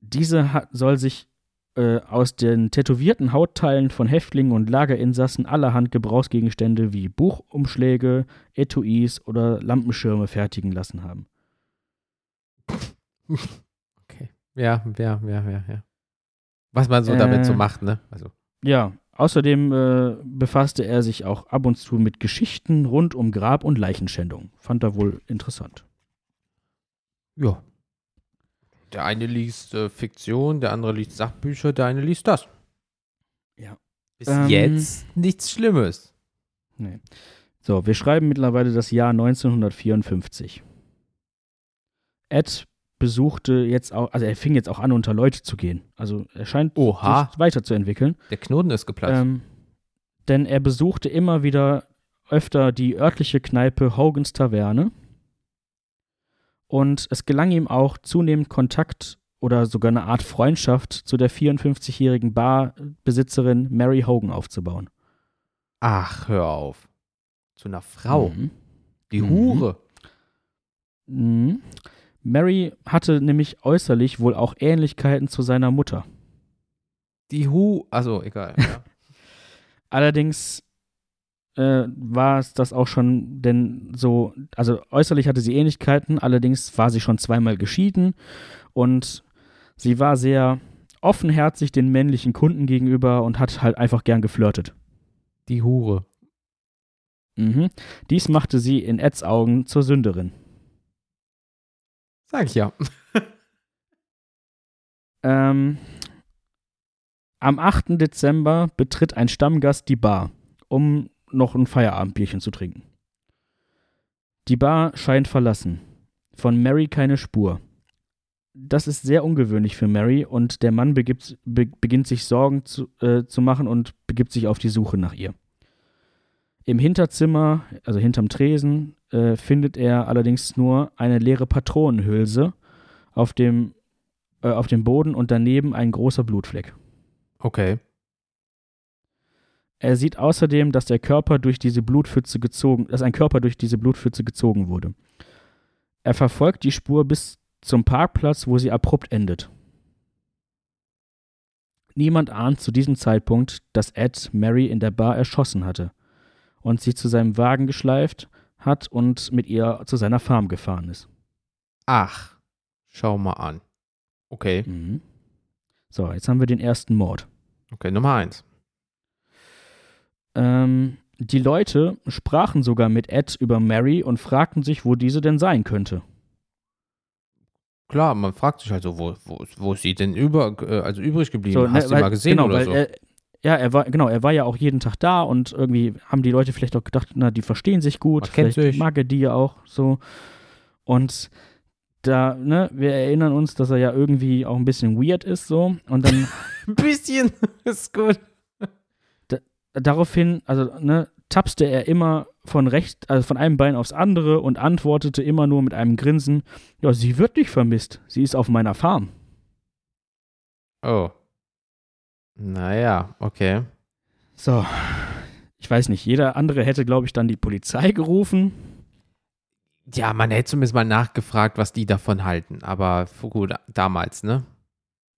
Diese hat, soll sich äh, aus den tätowierten Hautteilen von Häftlingen und Lagerinsassen allerhand Gebrauchsgegenstände wie Buchumschläge, Etuis oder Lampenschirme fertigen lassen haben. Okay. Ja, ja, ja, ja, ja. Was man so damit so Äh. macht, ne? Also. Ja, außerdem äh, befasste er sich auch ab und zu mit Geschichten rund um Grab- und Leichenschändung. Fand er wohl interessant. Ja. Der eine liest äh, Fiktion, der andere liest Sachbücher, der eine liest das. Ja. Ist Ähm. jetzt nichts Schlimmes. Nee. So, wir schreiben mittlerweile das Jahr 1954. Ed besuchte jetzt auch, also er fing jetzt auch an, unter Leute zu gehen. Also er scheint Oha. sich weiterzuentwickeln. Der Knoten ist geplatzt. Ähm, denn er besuchte immer wieder öfter die örtliche Kneipe Hogan's Taverne. Und es gelang ihm auch zunehmend Kontakt oder sogar eine Art Freundschaft zu der 54-jährigen Barbesitzerin Mary Hogan aufzubauen. Ach, hör auf. Zu einer Frau. Mhm. Die Mhm. Hure. Mhm. Mary hatte nämlich äußerlich wohl auch Ähnlichkeiten zu seiner Mutter. Die Hu. Also, egal. Ja. (laughs) (laughs) Allerdings äh, war es das auch schon, denn so, also äußerlich hatte sie Ähnlichkeiten, allerdings war sie schon zweimal geschieden und sie war sehr offenherzig den männlichen Kunden gegenüber und hat halt einfach gern geflirtet. Die Hure. Mhm. Dies machte sie in Eds Augen zur Sünderin. Sag ich ja. (laughs) Ähm, am 8. Dezember betritt ein Stammgast die Bar, um noch ein Feierabendbierchen zu trinken. Die Bar scheint verlassen. Von Mary keine Spur. Das ist sehr ungewöhnlich für Mary und der Mann begibt, be, beginnt sich Sorgen zu, äh, zu machen und begibt sich auf die Suche nach ihr. Im Hinterzimmer, also hinterm Tresen, äh, findet er allerdings nur eine leere Patronenhülse auf dem äh, auf dem Boden und daneben ein großer Blutfleck. Okay. Er sieht außerdem, dass der Körper durch diese Blutpfütze gezogen, dass ein Körper durch diese Blutpfütze gezogen wurde. Er verfolgt die Spur bis zum Parkplatz, wo sie abrupt endet. Niemand ahnt zu diesem Zeitpunkt, dass Ed Mary in der Bar erschossen hatte und sie zu seinem Wagen geschleift hat und mit ihr zu seiner Farm gefahren ist. Ach. Schau mal an. Okay. Mhm. So, jetzt haben wir den ersten Mord. Okay, Nummer eins. Ähm, die Leute sprachen sogar mit Ed über Mary und fragten sich, wo diese denn sein könnte. Klar, man fragt sich halt so, wo, wo, wo ist sie denn über, äh, also übrig geblieben? So, ne, Hast du weil- mal gesehen genau, oder so? Er, ja, er war, genau, er war ja auch jeden Tag da und irgendwie haben die Leute vielleicht auch gedacht, na, die verstehen sich gut, Man kennt vielleicht sich. mag er die ja auch so. Und da, ne, wir erinnern uns, dass er ja irgendwie auch ein bisschen weird ist, so. Und dann (laughs) Ein bisschen, (laughs) ist gut. Daraufhin, also, ne, tapste er immer von rechts, also von einem Bein aufs andere und antwortete immer nur mit einem Grinsen, ja, sie wird nicht vermisst, sie ist auf meiner Farm. Oh. Naja, okay. So, ich weiß nicht, jeder andere hätte, glaube ich, dann die Polizei gerufen. Ja, man hätte zumindest mal nachgefragt, was die davon halten. Aber gut, damals, ne?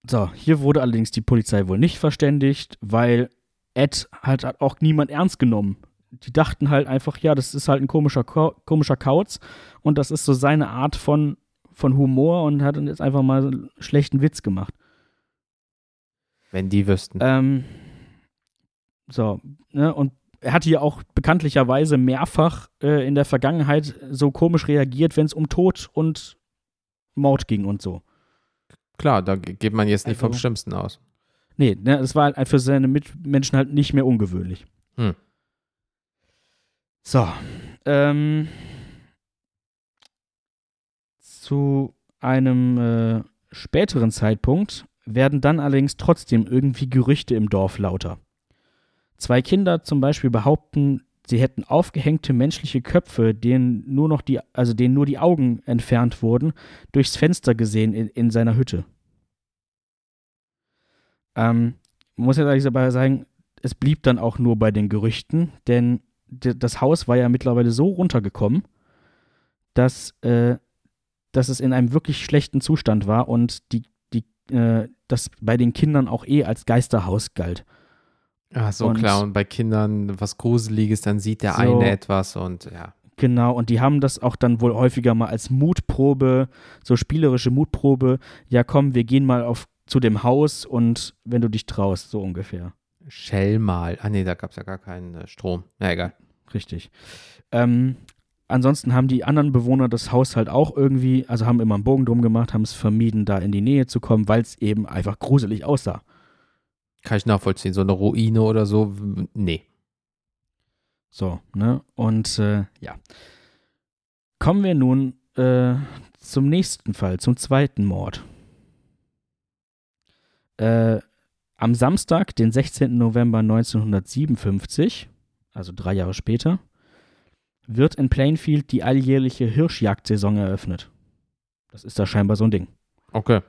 So, hier wurde allerdings die Polizei wohl nicht verständigt, weil Ed halt hat auch niemand ernst genommen. Die dachten halt einfach, ja, das ist halt ein komischer, Ko komischer Kauz und das ist so seine Art von, von Humor und hat jetzt einfach mal einen schlechten Witz gemacht. Wenn die wüssten. Ähm, so, ne, und er hatte ja auch bekanntlicherweise mehrfach äh, in der Vergangenheit so komisch reagiert, wenn es um Tod und Mord ging und so. Klar, da ge- geht man jetzt nicht vom Also- Schlimmsten aus. Nee, ne, das war halt für seine Mitmenschen halt nicht mehr ungewöhnlich. Hm. So, ähm, zu einem äh, späteren Zeitpunkt werden dann allerdings trotzdem irgendwie Gerüchte im Dorf lauter. Zwei Kinder zum Beispiel behaupten, sie hätten aufgehängte menschliche Köpfe, denen nur noch die, also denen nur die Augen entfernt wurden, durchs Fenster gesehen in, in seiner Hütte. Ähm, muss jetzt ehrlich dabei sagen, es blieb dann auch nur bei den Gerüchten, denn das Haus war ja mittlerweile so runtergekommen, dass, äh, dass es in einem wirklich schlechten Zustand war und die, die, äh, das bei den Kindern auch eh als Geisterhaus galt. Ach so, Und- klar. Und bei Kindern was Gruseliges, dann sieht der So. eine etwas und ja. Genau, und die haben das auch dann wohl häufiger mal als Mutprobe, so spielerische Mutprobe. Ja, komm, wir gehen mal auf zu dem Haus und wenn du dich traust, so ungefähr. Shell mal. Ah, nee, da gab es ja gar keinen äh, Strom. Na egal. Richtig. Ähm, ansonsten haben die anderen Bewohner das Haus halt auch irgendwie, also haben immer einen Bogen drum gemacht, haben es vermieden, da in die Nähe zu kommen, weil es eben einfach gruselig aussah. Kann ich nachvollziehen. So eine Ruine oder so, nee. So, ne? Und äh, ja. Kommen wir nun äh, zum nächsten Fall, zum zweiten Mord. Äh, am Samstag, den 16. November 1957, also drei Jahre später, wird in Plainfield die alljährliche Hirschjagdsaison eröffnet. Das ist da scheinbar so ein Ding. Okay.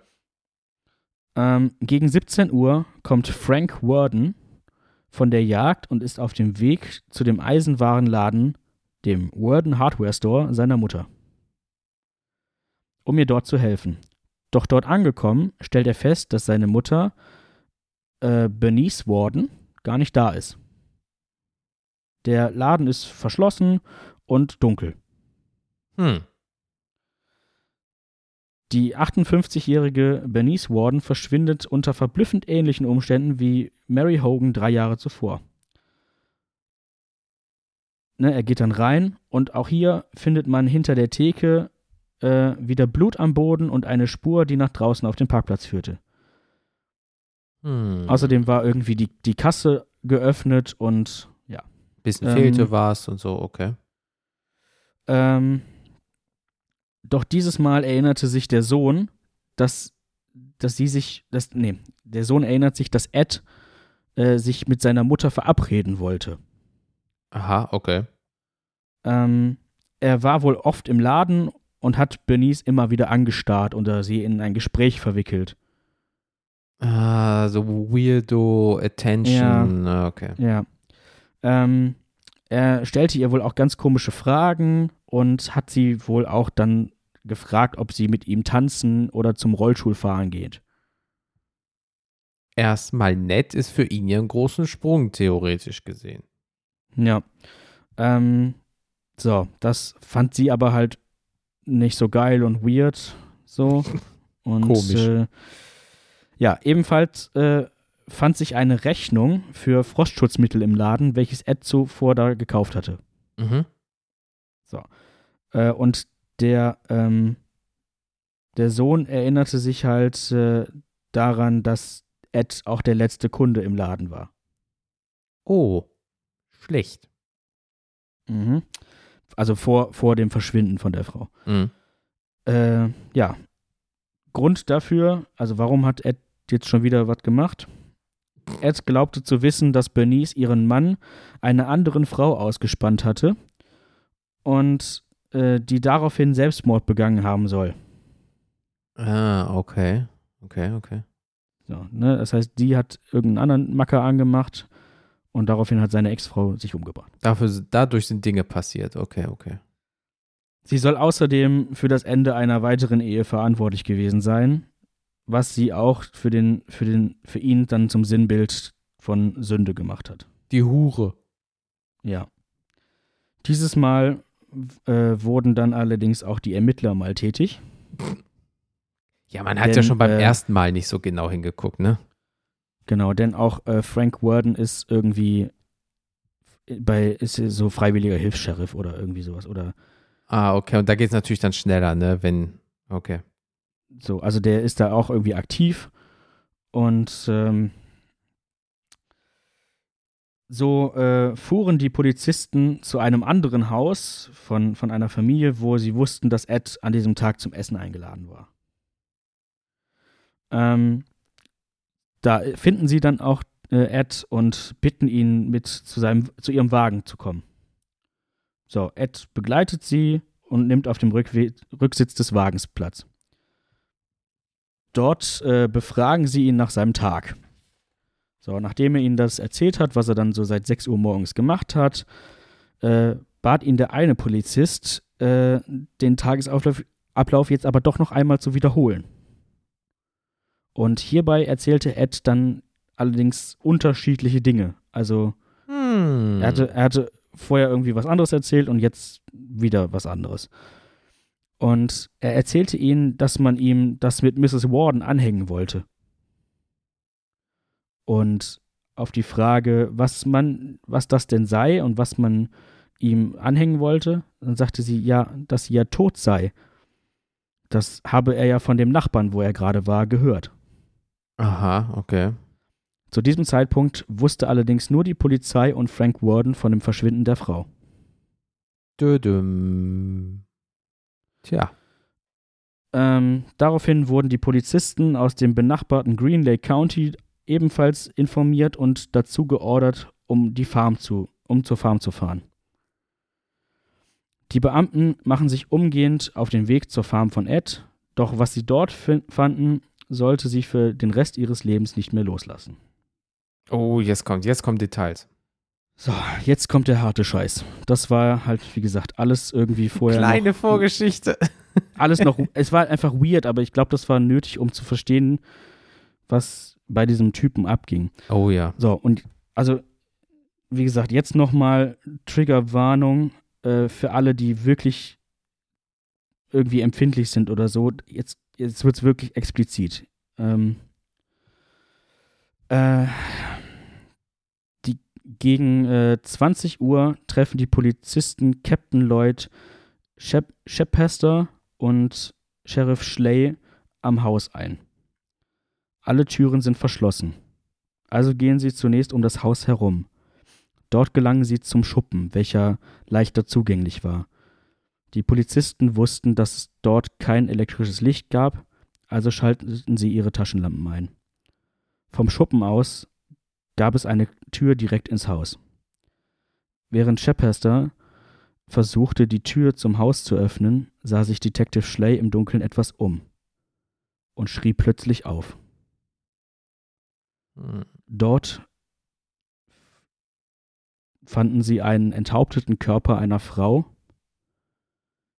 Ähm, gegen 17 Uhr kommt Frank Warden von der Jagd und ist auf dem Weg zu dem Eisenwarenladen, dem Warden Hardware Store seiner Mutter, um ihr dort zu helfen. Doch dort angekommen, stellt er fest, dass seine Mutter, äh, Bernice Warden, gar nicht da ist. Der Laden ist verschlossen und dunkel. Hm. Die 58-jährige Bernice Warden verschwindet unter verblüffend ähnlichen Umständen wie Mary Hogan drei Jahre zuvor. Ne, er geht dann rein und auch hier findet man hinter der Theke äh, wieder Blut am Boden und eine Spur, die nach draußen auf den Parkplatz führte. Hm. Außerdem war irgendwie die, die Kasse geöffnet und ja. Bisschen ähm, fehlte was und so, okay. Ähm, doch dieses Mal erinnerte sich der Sohn, dass, dass sie sich, dass, nee, der Sohn erinnert sich, dass Ed äh, sich mit seiner Mutter verabreden wollte. Aha, okay. Ähm, er war wohl oft im Laden und hat Bernice immer wieder angestarrt oder sie in ein Gespräch verwickelt. Ah, so weirdo Attention. Ah, Okay. Ja. Ähm, er stellte ihr wohl auch ganz komische Fragen und hat sie wohl auch dann gefragt, ob sie mit ihm tanzen oder zum Rollstuhlfahren geht. Erstmal nett ist für ihn ja einen großen Sprung, theoretisch gesehen. Ja. Ähm, so, das fand sie aber halt nicht so geil und weird. So. (laughs) Und, Komisch. Äh, ja, ebenfalls äh, fand sich eine Rechnung für Frostschutzmittel im Laden, welches Ed zuvor da gekauft hatte. Mhm. Äh, und der, ähm, der Sohn erinnerte sich halt äh, daran, dass Ed auch der letzte Kunde im Laden war. Oh, schlecht. Mhm. Also vor, vor dem Verschwinden von der Frau. Mhm. Äh, ja. Grund dafür, also warum hat Ed jetzt schon wieder was gemacht? Ed glaubte zu wissen, dass Bernice ihren Mann einer anderen Frau ausgespannt hatte und äh, die daraufhin Selbstmord begangen haben soll. Ah, okay. Okay, okay. So, ne? Das heißt, die hat irgendeinen anderen Macker angemacht und daraufhin hat seine Ex-Frau sich umgebracht. Dafür, dadurch sind Dinge passiert. Okay, okay. Sie soll außerdem für das Ende einer weiteren Ehe verantwortlich gewesen sein, was sie auch für, den, für, den, für ihn dann zum Sinnbild von Sünde gemacht hat. Die Hure. Ja. Dieses Mal äh, wurden dann allerdings auch die Ermittler mal tätig. Ja, man hat Denn, ja schon beim äh, ersten Mal nicht so genau hingeguckt, ne? Genau, denn auch äh, Frank Worden ist irgendwie bei ist so freiwilliger Hilfs-Sheriff oder irgendwie sowas oder Ah, okay. Und da geht es natürlich dann schneller, ne? Wenn. Okay. so. Also der ist da auch irgendwie aktiv und ähm, so äh, fuhren die Polizisten zu einem anderen Haus von, von einer Familie, wo sie wussten, dass Ed an diesem Tag zum Essen eingeladen war. Ähm, da finden sie dann auch äh, Ed und bitten ihn, mit zu, seinem, zu ihrem Wagen zu kommen. So, Ed begleitet sie und nimmt auf dem Rückwe Rücksitz des Wagens Platz. Dort äh, befragen sie ihn nach seinem Tag. So, nachdem er ihnen das erzählt hat, was er dann so seit 6 Uhr morgens gemacht hat, äh, bat ihn der eine Polizist, äh, den Tagesablauf Ablauf jetzt aber doch noch einmal zu wiederholen. Und hierbei erzählte Ed dann allerdings unterschiedliche Dinge. Also Hm. er hatte, er hatte vorher irgendwie was anderes erzählt und jetzt wieder was anderes. Und er erzählte ihnen, dass man ihm das mit Mrs. Warden anhängen wollte. Und auf die Frage, was man, was das denn sei und was man ihm anhängen wollte, dann sagte sie ja, dass sie ja tot sei. Das habe er ja von dem Nachbarn, wo er gerade war, gehört. Aha, okay. Zu diesem Zeitpunkt wusste allerdings nur die Polizei und Frank Warden von dem Verschwinden der Frau. Dödüm. Tja. Ähm, daraufhin wurden die Polizisten aus dem benachbarten Green Lake County ebenfalls informiert und dazu geordert, um die Farm zu, um zur Farm zu fahren. Die Beamten machen sich umgehend auf den Weg zur Farm von Ed, doch was sie dort fanden, sollte sie für den Rest ihres Lebens nicht mehr loslassen. Oh, jetzt kommt, jetzt kommen Details. So, jetzt kommt der harte Scheiß. Das war halt, wie gesagt, alles irgendwie vorher. Kleine noch, Vorgeschichte. (laughs) Alles noch, es war einfach weird, aber ich glaube, das war nötig, um zu verstehen, was bei diesem Typen abging. Oh ja. So, und also, wie gesagt, jetzt nochmal Triggerwarnung äh, für alle, die wirklich irgendwie empfindlich sind oder so. Jetzt, jetzt wird es wirklich explizit. Ähm, äh, die, gegen äh, 20 Uhr treffen die Polizisten Captain Lloyd Shep Shepester und Sheriff Schley am Haus ein. Alle Türen sind verschlossen. Also gehen sie zunächst um das Haus herum. Dort gelangen sie zum Schuppen, welcher leichter zugänglich war. Die Polizisten wussten, dass es dort kein elektrisches Licht gab, also schalteten sie ihre Taschenlampen ein. Vom Schuppen aus gab es eine Tür direkt ins Haus. Während Shepester versuchte, die Tür zum Haus zu öffnen, sah sich Detective Schley im Dunkeln etwas um und schrie plötzlich auf. Hm. Dort fanden sie einen enthaupteten Körper einer Frau,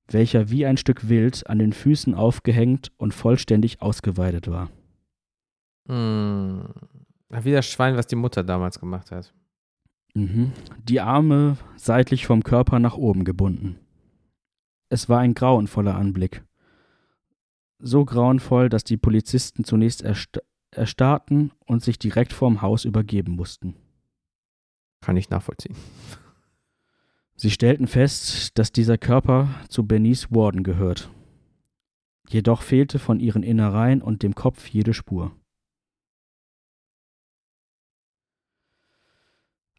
welcher wie ein Stück Wild an den Füßen aufgehängt und vollständig ausgeweidet war. Hm. Wie das Schwein, was die Mutter damals gemacht hat. Mhm. Die Arme seitlich vom Körper nach oben gebunden. Es war ein grauenvoller Anblick. So grauenvoll, dass die Polizisten zunächst erst erstarrten und sich direkt vorm Haus übergeben mussten. Kann ich nachvollziehen. Sie stellten fest, dass dieser Körper zu Bernice Warden gehört. Jedoch fehlte von ihren Innereien und dem Kopf jede Spur.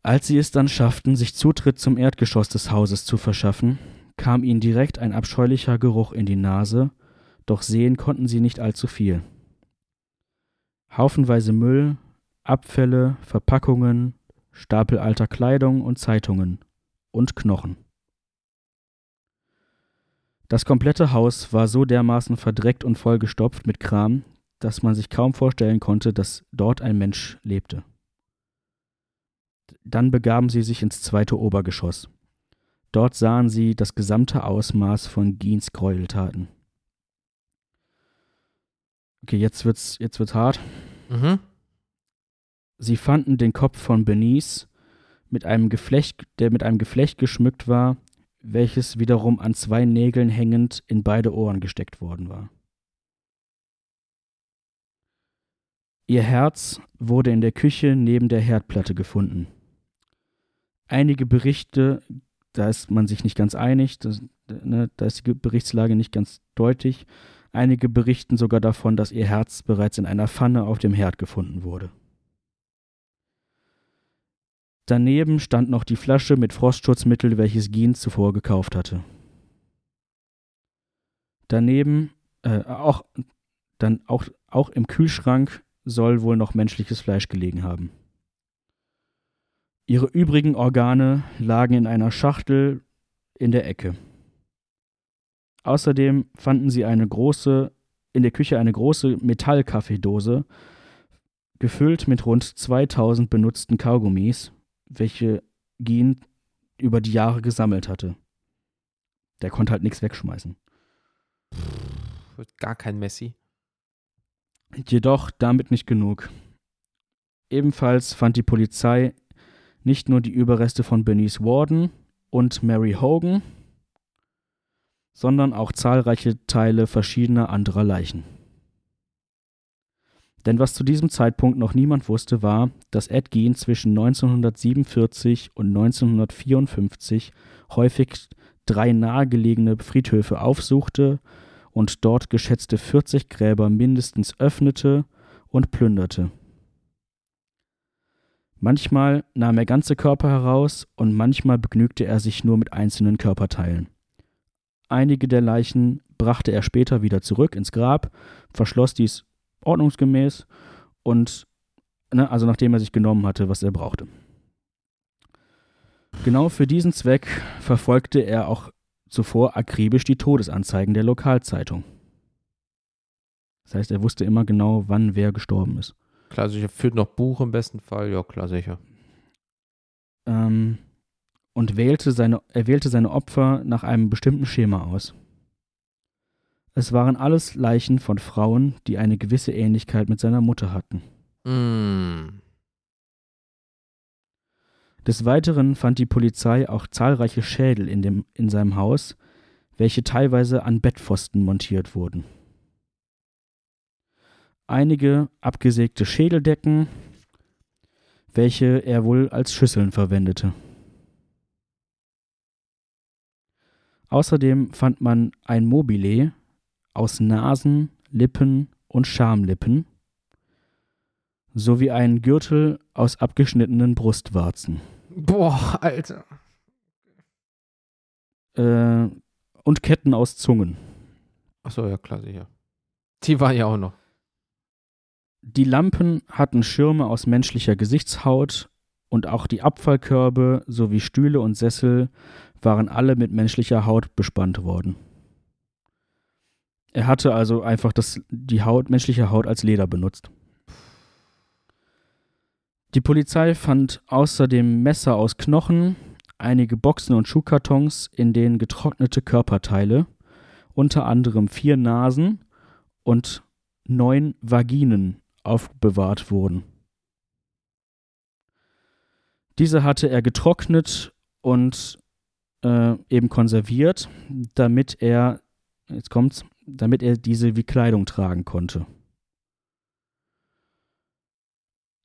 Als sie es dann schafften, sich Zutritt zum Erdgeschoss des Hauses zu verschaffen, kam ihnen direkt ein abscheulicher Geruch in die Nase, doch sehen konnten sie nicht allzu viel. Haufenweise Müll, Abfälle, Verpackungen, Stapel alter Kleidung und Zeitungen und Knochen. Das komplette Haus war so dermaßen verdreckt und vollgestopft mit Kram, dass man sich kaum vorstellen konnte, dass dort ein Mensch lebte. Dann begaben sie sich ins zweite Obergeschoss. Dort sahen sie das gesamte Ausmaß von Giens Gräueltaten. Okay, jetzt wird's, jetzt wird's hart. Mhm. Sie fanden den Kopf von Benice mit einem Geflecht, der mit einem Geflecht geschmückt war, welches wiederum an zwei Nägeln hängend in beide Ohren gesteckt worden war. Ihr Herz wurde in der Küche neben der Herdplatte gefunden. Einige Berichte, da ist man sich nicht ganz einig, das, ne, da ist die Berichtslage nicht ganz deutlich. Einige berichten sogar davon, dass ihr Herz bereits in einer Pfanne auf dem Herd gefunden wurde. Daneben stand noch die Flasche mit Frostschutzmittel, welches Gien zuvor gekauft hatte. Daneben, äh, auch, dann auch, auch im Kühlschrank soll wohl noch menschliches Fleisch gelegen haben. Ihre übrigen Organe lagen in einer Schachtel in der Ecke. Außerdem fanden sie eine große, in der Küche eine große Metallkaffeedose, gefüllt mit rund 2000 benutzten Kaugummis, welche Gien über die Jahre gesammelt hatte. Der konnte halt nichts wegschmeißen. Gar kein Messi. Jedoch damit nicht genug. Ebenfalls fand die Polizei nicht nur die Überreste von Bernice Warden und Mary Hogan, sondern auch zahlreiche Teile verschiedener anderer Leichen. Denn was zu diesem Zeitpunkt noch niemand wusste, war, dass Ed Gein zwischen 1947 und 1954 häufig drei nahegelegene Friedhöfe aufsuchte und dort geschätzte 40 Gräber mindestens öffnete und plünderte. Manchmal nahm er ganze Körper heraus und manchmal begnügte er sich nur mit einzelnen Körperteilen. Einige der Leichen brachte er später wieder zurück ins Grab, verschloss dies ordnungsgemäß und ne, also nachdem er sich genommen hatte, was er brauchte. Genau für diesen Zweck verfolgte er auch zuvor akribisch die Todesanzeigen der Lokalzeitung. Das heißt, er wusste immer genau, wann wer gestorben ist. Klar, sicher. Führt noch Buch im besten Fall. Ja, klar, sicher. Ähm, und wählte seine, er wählte seine Opfer nach einem bestimmten Schema aus. Es waren alles Leichen von Frauen, die eine gewisse Ähnlichkeit mit seiner Mutter hatten. Mm. Des Weiteren fand die Polizei auch zahlreiche Schädel in, dem, in seinem Haus, welche teilweise an Bettpfosten montiert wurden. Einige abgesägte Schädeldecken, welche er wohl als Schüsseln verwendete. Außerdem fand man ein Mobile, aus Nasen, Lippen und Schamlippen sowie einen Gürtel aus abgeschnittenen Brustwarzen. Boah, Alter. Äh, und Ketten aus Zungen. Achso, ja, klar, sicher. Die waren ja auch noch. Die Lampen hatten Schirme aus menschlicher Gesichtshaut und auch die Abfallkörbe sowie Stühle und Sessel waren alle mit menschlicher Haut bespannt worden. Er hatte also einfach das, die Haut, menschliche Haut als Leder benutzt. Die Polizei fand außerdem Messer aus Knochen, einige Boxen und Schuhkartons, in denen getrocknete Körperteile, unter anderem vier Nasen und neun Vaginen aufbewahrt wurden. Diese hatte er getrocknet und äh, eben konserviert, damit er, jetzt kommt's, damit er diese wie Kleidung tragen konnte.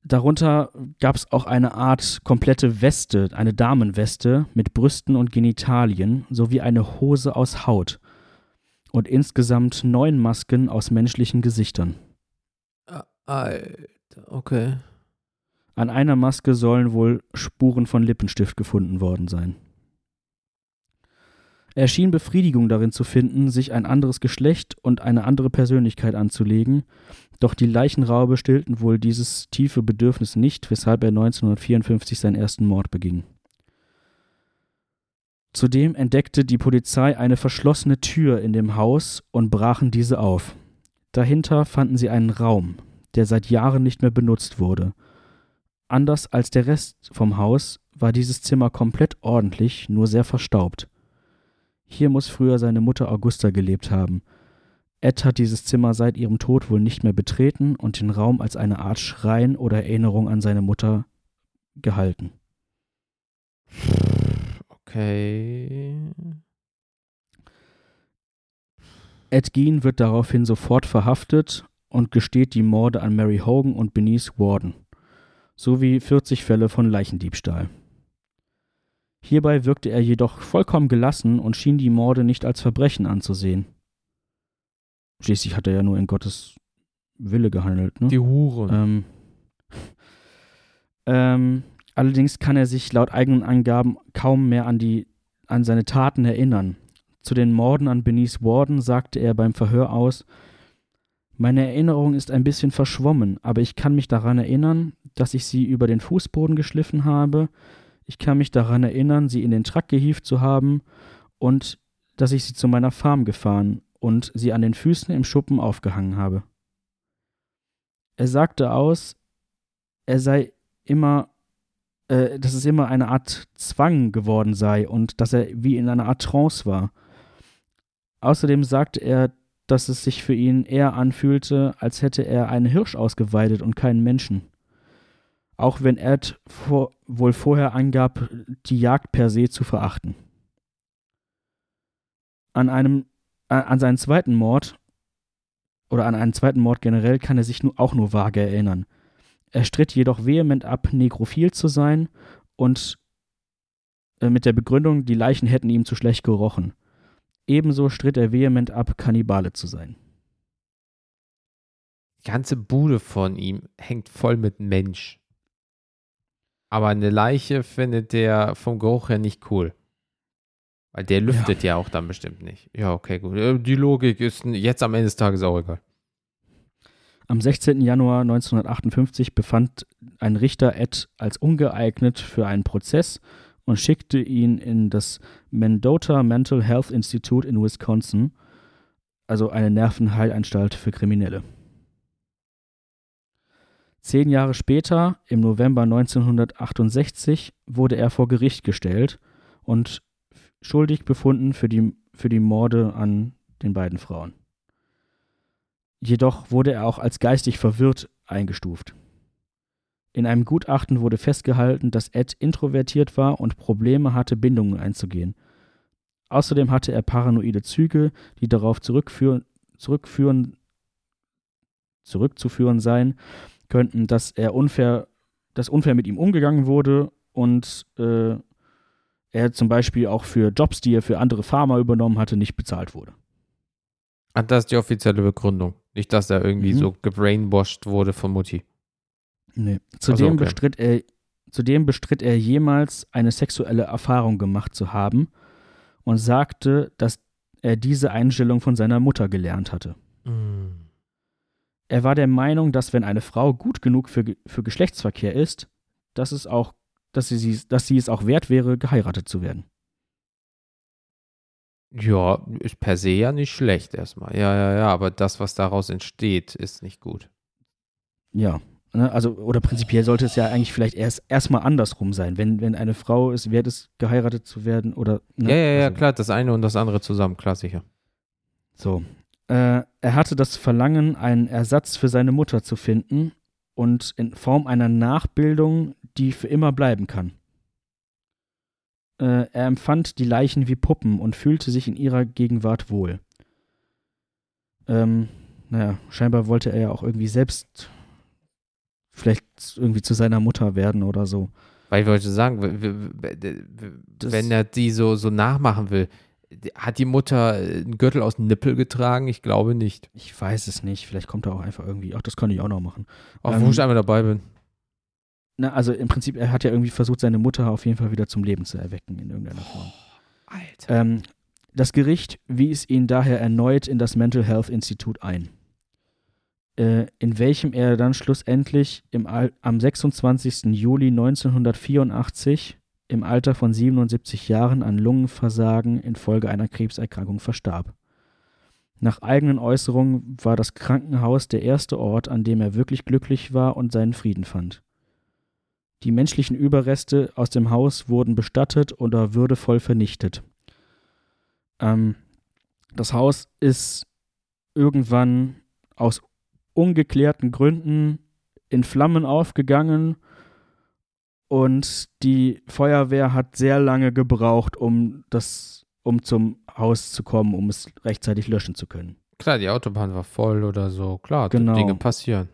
Darunter gab es auch eine Art komplette Weste, eine Damenweste mit Brüsten und Genitalien sowie eine Hose aus Haut. und insgesamt neun Masken aus menschlichen Gesichtern. Alter, okay. An einer Maske sollen wohl Spuren von Lippenstift gefunden worden sein. Er schien Befriedigung darin zu finden, sich ein anderes Geschlecht und eine andere Persönlichkeit anzulegen, doch die Leichenraube stillten wohl dieses tiefe Bedürfnis nicht, weshalb er 1954 seinen ersten Mord beging. Zudem entdeckte die Polizei eine verschlossene Tür in dem Haus und brachen diese auf. Dahinter fanden sie einen Raum, der seit Jahren nicht mehr benutzt wurde. Anders als der Rest vom Haus war dieses Zimmer komplett ordentlich, nur sehr verstaubt. Hier muss früher seine Mutter Augusta gelebt haben. Ed hat dieses Zimmer seit ihrem Tod wohl nicht mehr betreten und den Raum als eine Art Schrein oder Erinnerung an seine Mutter gehalten. Okay. Ed Gein wird daraufhin sofort verhaftet und gesteht die Morde an Mary Hogan und Benice Warden sowie 40 Fälle von Leichendiebstahl. Hierbei wirkte er jedoch vollkommen gelassen und schien die Morde nicht als Verbrechen anzusehen. Schließlich hat er ja nur in Gottes Wille gehandelt. Ne? Die Huren. Ähm, ähm, allerdings kann er sich laut eigenen Angaben kaum mehr an, die, an seine Taten erinnern. Zu den Morden an Benice Warden sagte er beim Verhör aus, meine Erinnerung ist ein bisschen verschwommen, aber ich kann mich daran erinnern, dass ich sie über den Fußboden geschliffen habe, ich kann mich daran erinnern, sie in den Truck gehievt zu haben und dass ich sie zu meiner Farm gefahren und sie an den Füßen im Schuppen aufgehangen habe. Er sagte aus, er sei immer, äh, dass es immer eine Art Zwang geworden sei und dass er wie in einer Art Trance war. Außerdem sagte er, dass es sich für ihn eher anfühlte, als hätte er einen Hirsch ausgeweidet und keinen Menschen. Auch wenn Ed vor, wohl vorher angab, die Jagd per se zu verachten. An einem, äh, an seinen zweiten Mord oder an einen zweiten Mord generell kann er sich nur, auch nur vage erinnern. Er stritt jedoch vehement ab, nekrophil zu sein und äh, mit der Begründung, die Leichen hätten ihm zu schlecht gerochen. Ebenso stritt er vehement ab, Kannibale zu sein. Die ganze Bude von ihm hängt voll mit Mensch. Aber eine Leiche findet der vom Geruch her nicht cool. Weil der lüftet ja, ja auch dann bestimmt nicht. Ja, okay, gut. Äh, die Logik ist jetzt am Ende des Tages auch egal. Am 16. Januar 1958 befand ein Richter Ed als ungeeignet für einen Prozess und schickte ihn in das Mendota Mental Health Institute in Wisconsin, also eine Nervenheilanstalt für Kriminelle. Zehn Jahre später, im November 1968, wurde er vor Gericht gestellt und schuldig befunden für die, für die Morde an den beiden Frauen. Jedoch wurde er auch als geistig verwirrt eingestuft. In einem Gutachten wurde festgehalten, dass Ed introvertiert war und Probleme hatte, Bindungen einzugehen. Außerdem hatte er paranoide Züge, die darauf zurückführen, zurückführen, zurückzuführen seien könnten, dass er unfair, dass unfair mit ihm umgegangen wurde und äh, er zum Beispiel auch für Jobs, die er für andere Farmer übernommen hatte, nicht bezahlt wurde. Ach, das ist die offizielle Begründung. Nicht, dass er irgendwie mhm. so gebrainwashed wurde von Mutti. Nee. Zudem, also okay. bestritt er, zudem bestritt er jemals eine sexuelle Erfahrung gemacht zu haben und sagte, dass er diese Einstellung von seiner Mutter gelernt hatte. Mm. Er war der Meinung, dass wenn eine Frau gut genug für, für Geschlechtsverkehr ist, dass es auch, dass sie, dass sie es auch wert wäre, geheiratet zu werden. Ja, ist per se ja nicht schlecht erstmal. Ja, ja, ja, aber das, was daraus entsteht, ist nicht gut. Ja, ne, also, oder prinzipiell sollte es ja eigentlich vielleicht erst erstmal andersrum sein, wenn, wenn eine Frau es wert ist, geheiratet zu werden oder. Ne? Ja, ja, ja, also, klar, das eine und das andere zusammen, klar, sicher. So. Äh, er hatte das Verlangen, einen Ersatz für seine Mutter zu finden und in Form einer Nachbildung, die für immer bleiben kann. Äh, er empfand die Leichen wie Puppen und fühlte sich in ihrer Gegenwart wohl. Ähm, naja, scheinbar wollte er ja auch irgendwie selbst vielleicht irgendwie zu seiner Mutter werden oder so. Weil ich wollte sagen, wenn er die so, so nachmachen will, Hat die Mutter einen Gürtel aus dem Nippel getragen? Ich glaube nicht. Ich weiß es nicht. Vielleicht kommt er auch einfach irgendwie. Ach, das könnte ich auch noch machen. Auch ähm, wo ich einmal dabei bin. Na, also im Prinzip, er hat ja irgendwie versucht, seine Mutter auf jeden Fall wieder zum Leben zu erwecken in irgendeiner Form. Oh, Alter. Ähm, das Gericht wies ihn daher erneut in das Mental Health Institut ein, äh, in welchem er dann schlussendlich im am 26. Juli 1984 im Alter von 77 Jahren an Lungenversagen infolge einer Krebserkrankung verstarb. Nach eigenen Äußerungen war das Krankenhaus der erste Ort, an dem er wirklich glücklich war und seinen Frieden fand. Die menschlichen Überreste aus dem Haus wurden bestattet oder würdevoll vernichtet. Ähm, das Haus ist irgendwann aus ungeklärten Gründen in Flammen aufgegangen und die Feuerwehr hat sehr lange gebraucht, um das, um zum Haus zu kommen, um es rechtzeitig löschen zu können. Klar, die Autobahn war voll oder so. Klar, genau. Dinge passieren.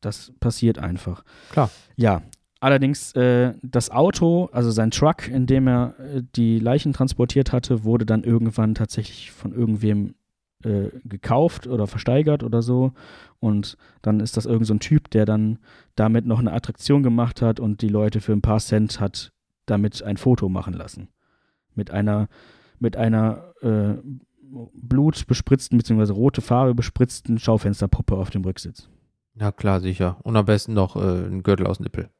Das passiert einfach. Klar. Ja, Allerdings äh, das Auto, also sein Truck, in dem er äh, die Leichen transportiert hatte, wurde dann irgendwann tatsächlich von irgendwem äh, gekauft oder versteigert oder so. Und dann ist das irgend so ein Typ, der dann damit noch eine Attraktion gemacht hat und die Leute für ein paar Cent hat damit ein Foto machen lassen. Mit einer, mit einer äh, blutbespritzten bzw. rote Farbe bespritzten Schaufensterpuppe auf dem Rücksitz. Ja, klar, sicher. Und am besten noch äh, ein Gürtel aus Nippel.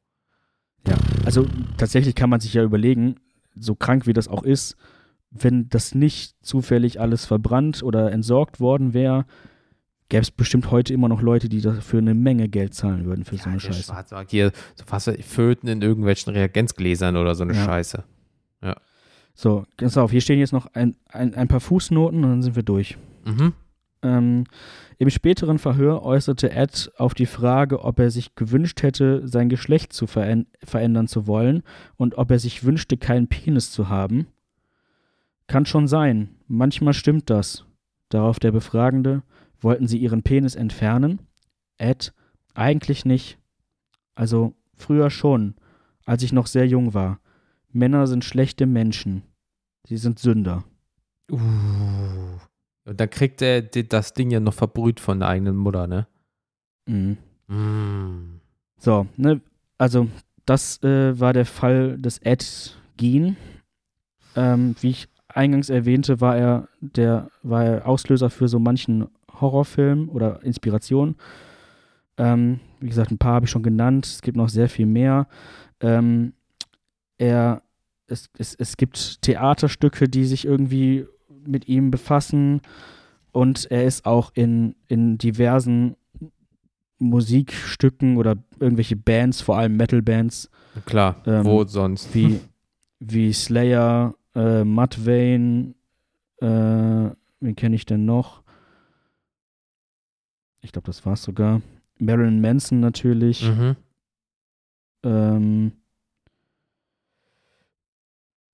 Ja, also tatsächlich kann man sich ja überlegen, so krank wie das auch ist, wenn das nicht zufällig alles verbrannt oder entsorgt worden wäre, gäbe es bestimmt heute immer noch Leute, die dafür eine Menge Geld zahlen würden für ja, so eine Scheiße. Schwarzmarkt hier, so fast Föten in irgendwelchen Reagenzgläsern oder so eine ja. Scheiße. Ja. So, pass auf, hier stehen jetzt noch ein, ein, ein paar Fußnoten und dann sind wir durch. Mhm. Ähm, Im späteren Verhör äußerte Ed auf die Frage, ob er sich gewünscht hätte, sein Geschlecht zu verändern zu wollen und ob er sich wünschte, keinen Penis zu haben. Kann schon sein, manchmal stimmt das. Darauf der Befragende, wollten Sie Ihren Penis entfernen? Ed, eigentlich nicht. Also früher schon, als ich noch sehr jung war. Männer sind schlechte Menschen. Sie sind Sünder. Uh. Und dann kriegt er das Ding ja noch verbrüht von der eigenen Mutter, ne? Mhm. Mm. So, ne, also das äh, war der Fall des Ed Gein. Ähm, wie ich eingangs erwähnte, war er der war er Auslöser für so manchen Horrorfilm oder Inspiration. Ähm, wie gesagt, ein paar habe ich schon genannt. Es gibt noch sehr viel mehr. Ähm, er, es, es, es gibt Theaterstücke, die sich irgendwie mit ihm befassen und er ist auch in, in diversen Musikstücken oder irgendwelche Bands, vor allem Metal-Bands. Klar, ähm, wo sonst? Wie, wie Slayer, äh, Mudvayne, äh, wen kenne ich denn noch? Ich glaube, das war es sogar. Marilyn Manson natürlich. Mhm. Ähm,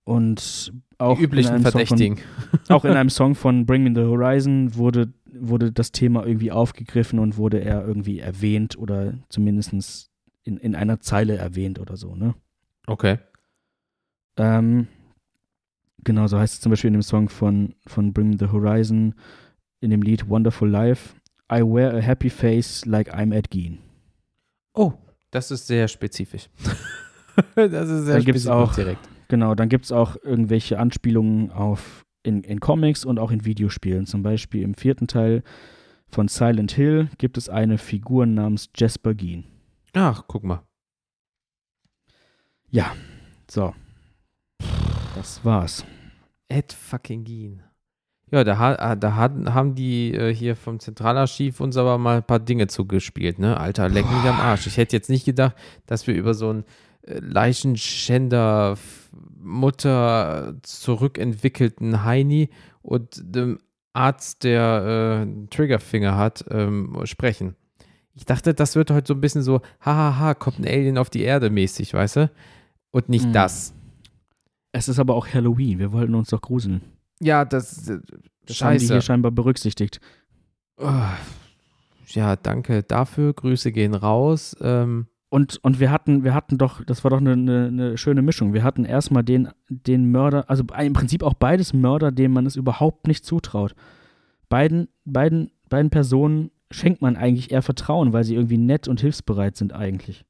und auch Die üblichen Verdächtigen. (laughs) Auch in einem (laughs) Song von Bring Me the Horizon wurde, wurde das Thema irgendwie aufgegriffen und wurde er irgendwie erwähnt oder zumindest in, in einer Zeile erwähnt oder so, ne? Okay. Ähm, genau, so heißt es zum Beispiel in dem Song von, von Bring the Horizon, in dem Lied Wonderful Life. I wear a happy face like I'm Ed Gein. Oh, das ist sehr spezifisch. (laughs) das ist sehr spezifisch auch, direkt. Genau, dann gibt es auch irgendwelche Anspielungen auf in, in Comics und auch in Videospielen. Zum Beispiel im vierten Teil von Silent Hill gibt es eine Figur namens Jasper Gein. Ach, guck mal. Ja, so. Das war's. Ed fucking Gein. Ja, da, äh, da haben die äh, hier vom Zentralarchiv uns aber mal ein paar Dinge zugespielt, ne? Alter, leck mich am Arsch. Ich hätte jetzt nicht gedacht, dass wir über so ein äh, Leichenschänder Mutter zurückentwickelten Heini und dem Arzt, der äh, Triggerfinger hat, ähm, sprechen. Ich dachte, das wird heute so ein bisschen so, hahaha, kommt ein Alien auf die Erde mäßig, weißt du? Und nicht hm. das. Es ist aber auch Halloween, wir wollten uns doch gruseln. Ja, das, äh, das haben die hier scheinbar berücksichtigt. Ja, danke dafür. Grüße gehen raus. Ähm, Und, und wir hatten, wir hatten doch, das war doch eine, eine, eine schöne Mischung. Wir hatten erstmal den, den Mörder, also im Prinzip auch beides Mörder, denen man es überhaupt nicht zutraut. Beiden, beiden, beiden Personen schenkt man eigentlich eher Vertrauen, weil sie irgendwie nett und hilfsbereit sind eigentlich.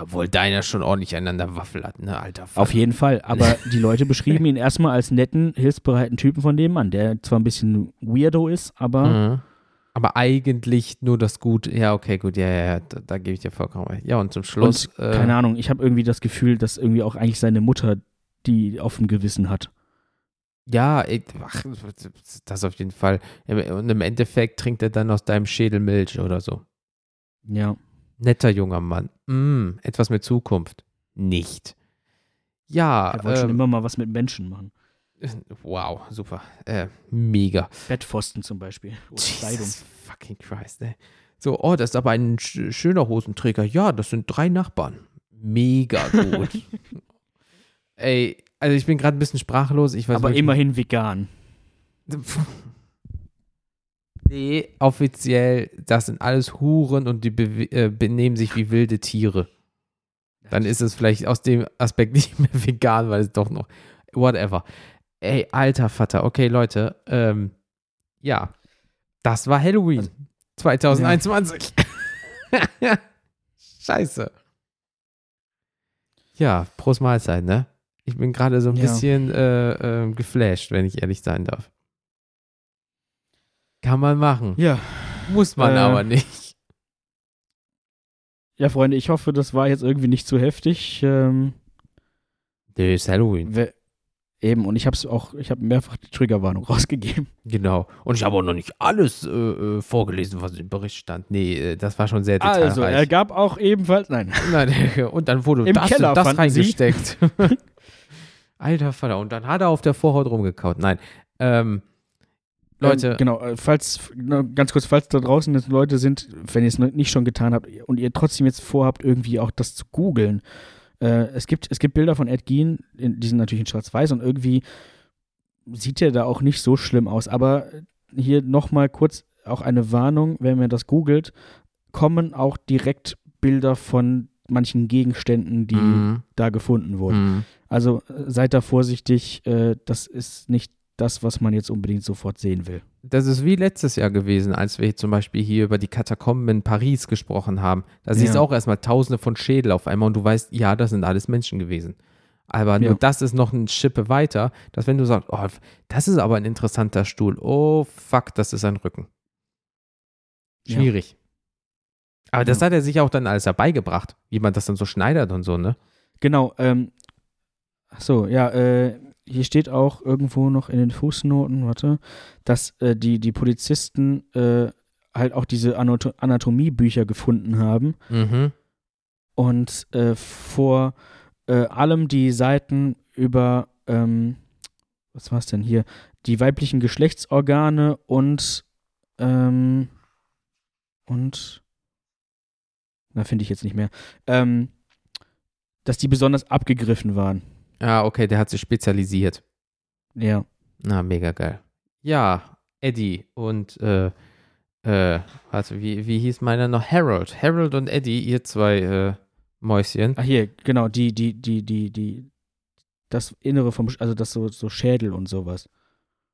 Obwohl deiner schon ordentlich einander Waffel hat, ne, alter Vater. Auf jeden Fall. Aber (laughs) die Leute beschrieben ihn erstmal als netten, hilfsbereiten Typen von dem Mann, der zwar ein bisschen weirdo ist, aber. Mhm. Aber eigentlich nur das Gute. Ja, okay, gut, ja, ja, ja da, da gebe ich dir vollkommen recht. Ja, und zum Schluss. Und, äh, keine Ahnung, ich habe irgendwie das Gefühl, dass irgendwie auch eigentlich seine Mutter die auf dem Gewissen hat. Ja, ich, ach, das auf jeden Fall. Und im Endeffekt trinkt er dann aus deinem Schädel Milch oder so. Ja. Netter junger Mann. Mm, etwas mit Zukunft. Nicht. Ja. Er wollte ähm, schon immer mal was mit Menschen machen. Wow, super. Äh, mega. Bettpfosten zum Beispiel. Oder Jesus Kleidung. fucking Christ, ey. So, oh, das ist aber ein schöner Hosenträger. Ja, das sind drei Nachbarn. Mega gut. (laughs) ey, also ich bin gerade ein bisschen sprachlos. Ich weiß aber immerhin vegan. (laughs) Nee, offiziell, das sind alles Huren und die äh, benehmen sich wie wilde Tiere. Dann ist es vielleicht aus dem Aspekt (laughs) nicht mehr vegan, weil es doch noch. Whatever. Ey, alter Vater. Okay, Leute. Ähm, ja. Das war Halloween 2021. Ja. (laughs) Scheiße. Ja, Prost Mahlzeit, ne? Ich bin gerade so ein ja. bisschen äh, äh, geflasht, wenn ich ehrlich sein darf. Kann man machen. Ja. Muss man äh, aber nicht. Ja, Freunde, ich hoffe, das war jetzt irgendwie nicht zu heftig. Ähm, das ist Halloween. Eben, und ich habe es auch, ich habe mehrfach die Triggerwarnung (laughs) rausgegeben. Genau. Und ich habe auch noch nicht alles äh, äh, vorgelesen, was im Bericht stand. Nee, äh, das war schon sehr detailreich. Also, er gab auch ebenfalls, nein. (laughs) nein (laughs) und dann wurde Im das Keller das reingesteckt. Alter Vater, und dann hat er auf der Vorhaut rumgekaut. Nein. Ähm, Leute. Ähm, genau, äh, falls, ganz kurz, falls da draußen jetzt Leute sind, wenn ihr es nicht schon getan habt und ihr trotzdem jetzt vorhabt, irgendwie auch das zu googeln. Äh, es, gibt, es gibt Bilder von Ed Gein, die sind natürlich in Schwarz-Weiß und irgendwie sieht er da auch nicht so schlimm aus. Aber hier nochmal kurz auch eine Warnung, wenn man das googelt, kommen auch direkt Bilder von manchen Gegenständen, die mhm. da gefunden wurden. Mhm. Also äh, seid da vorsichtig, äh, das ist nicht das, was man jetzt unbedingt sofort sehen will. Das ist wie letztes Jahr gewesen, als wir zum Beispiel hier über die Katakomben in Paris gesprochen haben. Da siehst du auch erstmal tausende von Schädel auf einmal und du weißt, ja, das sind alles Menschen gewesen. Aber ja. nur das ist noch ein Schippe weiter, dass wenn du sagst, oh, das ist aber ein interessanter Stuhl, oh fuck, das ist ein Rücken. Schwierig. Ja. Aber das ja. hat er sich auch dann alles herbeigebracht, wie man das dann so schneidert und so, ne? Genau, ähm, so, ja, äh, hier steht auch irgendwo noch in den Fußnoten, warte, dass äh, die, die Polizisten äh, halt auch diese Anato Anatomiebücher gefunden haben. Mhm. Und äh, vor äh, allem die Seiten über, ähm, was war es denn hier, die weiblichen Geschlechtsorgane und, ähm, und, na, finde ich jetzt nicht mehr, ähm, dass die besonders abgegriffen waren. Ah, okay, der hat sich spezialisiert. Ja. Na, mega geil. Ja, Eddie und äh, äh, warte, wie, wie hieß meiner noch? Harold. Harold und Eddie, ihr zwei äh, Mäuschen. Ach hier, genau, die, die, die, die, die, das Innere vom, also das so, so Schädel und sowas.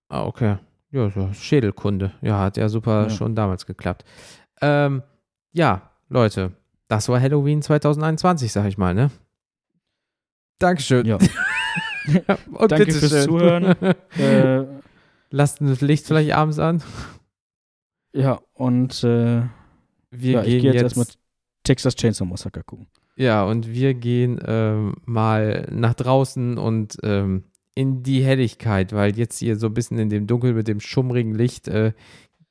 Ah, okay. Ja, so Schädelkunde. Ja, hat ja super ja. schon damals geklappt. Ähm, ja, Leute, das war Halloween 2021, sag ich mal, ne? Dankeschön. (laughs) Ja. Und Danke fürs schön. Zuhören. (laughs) äh, Lasst ein Licht vielleicht abends an. Ja, und äh, wir ja, gehen ich geh jetzt, jetzt erstmal Texas Chainsaw Massacre gucken. Ja, und wir gehen ähm, mal nach draußen und ähm, in die Helligkeit, weil jetzt hier so ein bisschen in dem Dunkel mit dem schummrigen Licht äh,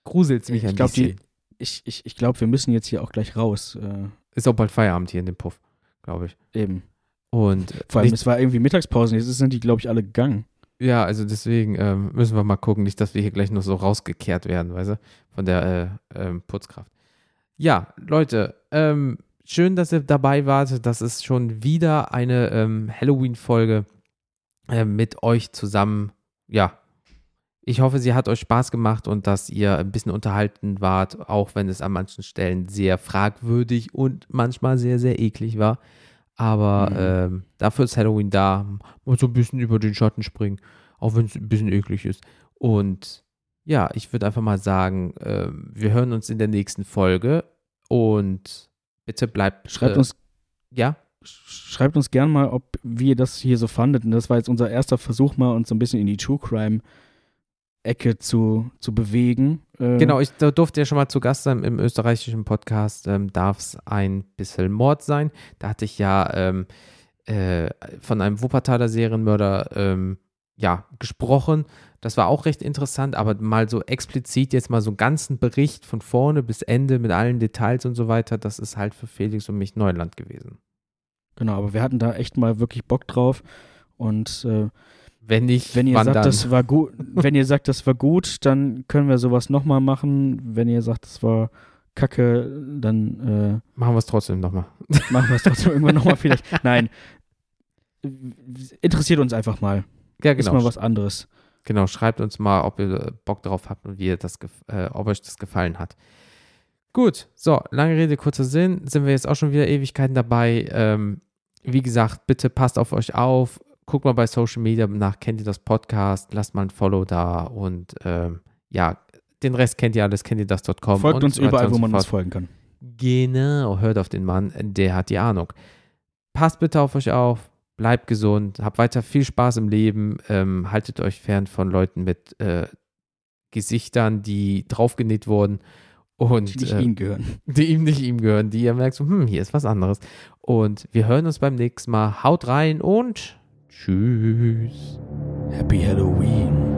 gruselt es mich ich ein glaub, bisschen. Die, ich ich, ich glaube, wir müssen jetzt hier auch gleich raus. Äh, Ist auch bald Feierabend hier in dem Puff, glaube ich. Eben. Und Vor allem, es war irgendwie Mittagspause, jetzt sind die, glaube ich, alle gegangen. Ja, also deswegen ähm, müssen wir mal gucken, nicht, dass wir hier gleich noch so rausgekehrt werden, weißt du, von der äh, ähm, Putzkraft. Ja, Leute, ähm, schön, dass ihr dabei wart. Das ist schon wieder eine ähm, Halloween-Folge äh, mit euch zusammen, ja, Ich hoffe, sie hat euch Spaß gemacht und dass ihr ein bisschen unterhalten wart, auch wenn es an manchen Stellen sehr fragwürdig und manchmal sehr, sehr eklig war. Aber Mhm. ähm, dafür ist Halloween da. Mal so ein bisschen über den Schatten springen, auch wenn es ein bisschen eklig ist. Und ja, ich würde einfach mal sagen, ähm, wir hören uns in der nächsten Folge und bitte bleibt. Schreibt äh, uns Ja, Schreibt uns gern mal, ob wie ihr das hier so fandet. Und das war jetzt unser erster Versuch, mal uns so ein bisschen in die True Crime Ecke zu, zu bewegen. Äh, Genau, ich durfte ja schon mal zu Gast sein im österreichischen Podcast. Ähm, Darf es ein bisschen Mord sein? Da hatte ich ja ähm, äh, von einem Wuppertaler Serienmörder ähm, ja, gesprochen. Das war auch recht interessant, aber mal so explizit jetzt mal so einen ganzen Bericht von vorne bis Ende mit allen Details und so weiter, das ist halt für Felix und mich Neuland gewesen. Genau, aber wir hatten da echt mal wirklich Bock drauf. Und äh, Wenn nicht, wenn ihr sagt, das war gut, (laughs) wenn ihr sagt, das war gut, dann können wir sowas nochmal machen. Wenn ihr sagt, das war Kacke, dann Machen wir es trotzdem nochmal. äh, machen wir es (laughs) trotzdem irgendwann nochmal vielleicht. (laughs) Nein. Interessiert uns einfach mal. Ja, Ist genau. mal was anderes. Genau, schreibt uns mal, ob ihr Bock drauf habt und wie ihr das, äh, ob euch das gefallen hat. Gut, so, lange Rede, kurzer Sinn, sind wir jetzt auch schon wieder Ewigkeiten dabei. Ähm, wie gesagt, bitte passt auf euch auf, guckt mal bei Social Media nach, kennt ihr das Podcast, lasst mal ein Follow da und ähm, ja, den Rest kennt ihr alles, kennt ihr das.com. Folgt und uns überall, wo man uns folgen kann. Genau, hört auf den Mann, der hat die Ahnung. Passt bitte auf euch auf, bleibt gesund, habt weiter viel Spaß im Leben, ähm, haltet euch fern von Leuten mit äh, Gesichtern, die draufgenäht wurden und Die nicht äh, ihnen gehören. die ihm nicht ihm gehören, die ihr merkt so, hm, hier ist was anderes. Und wir hören uns beim nächsten Mal. Haut rein und tschüss. Happy Halloween.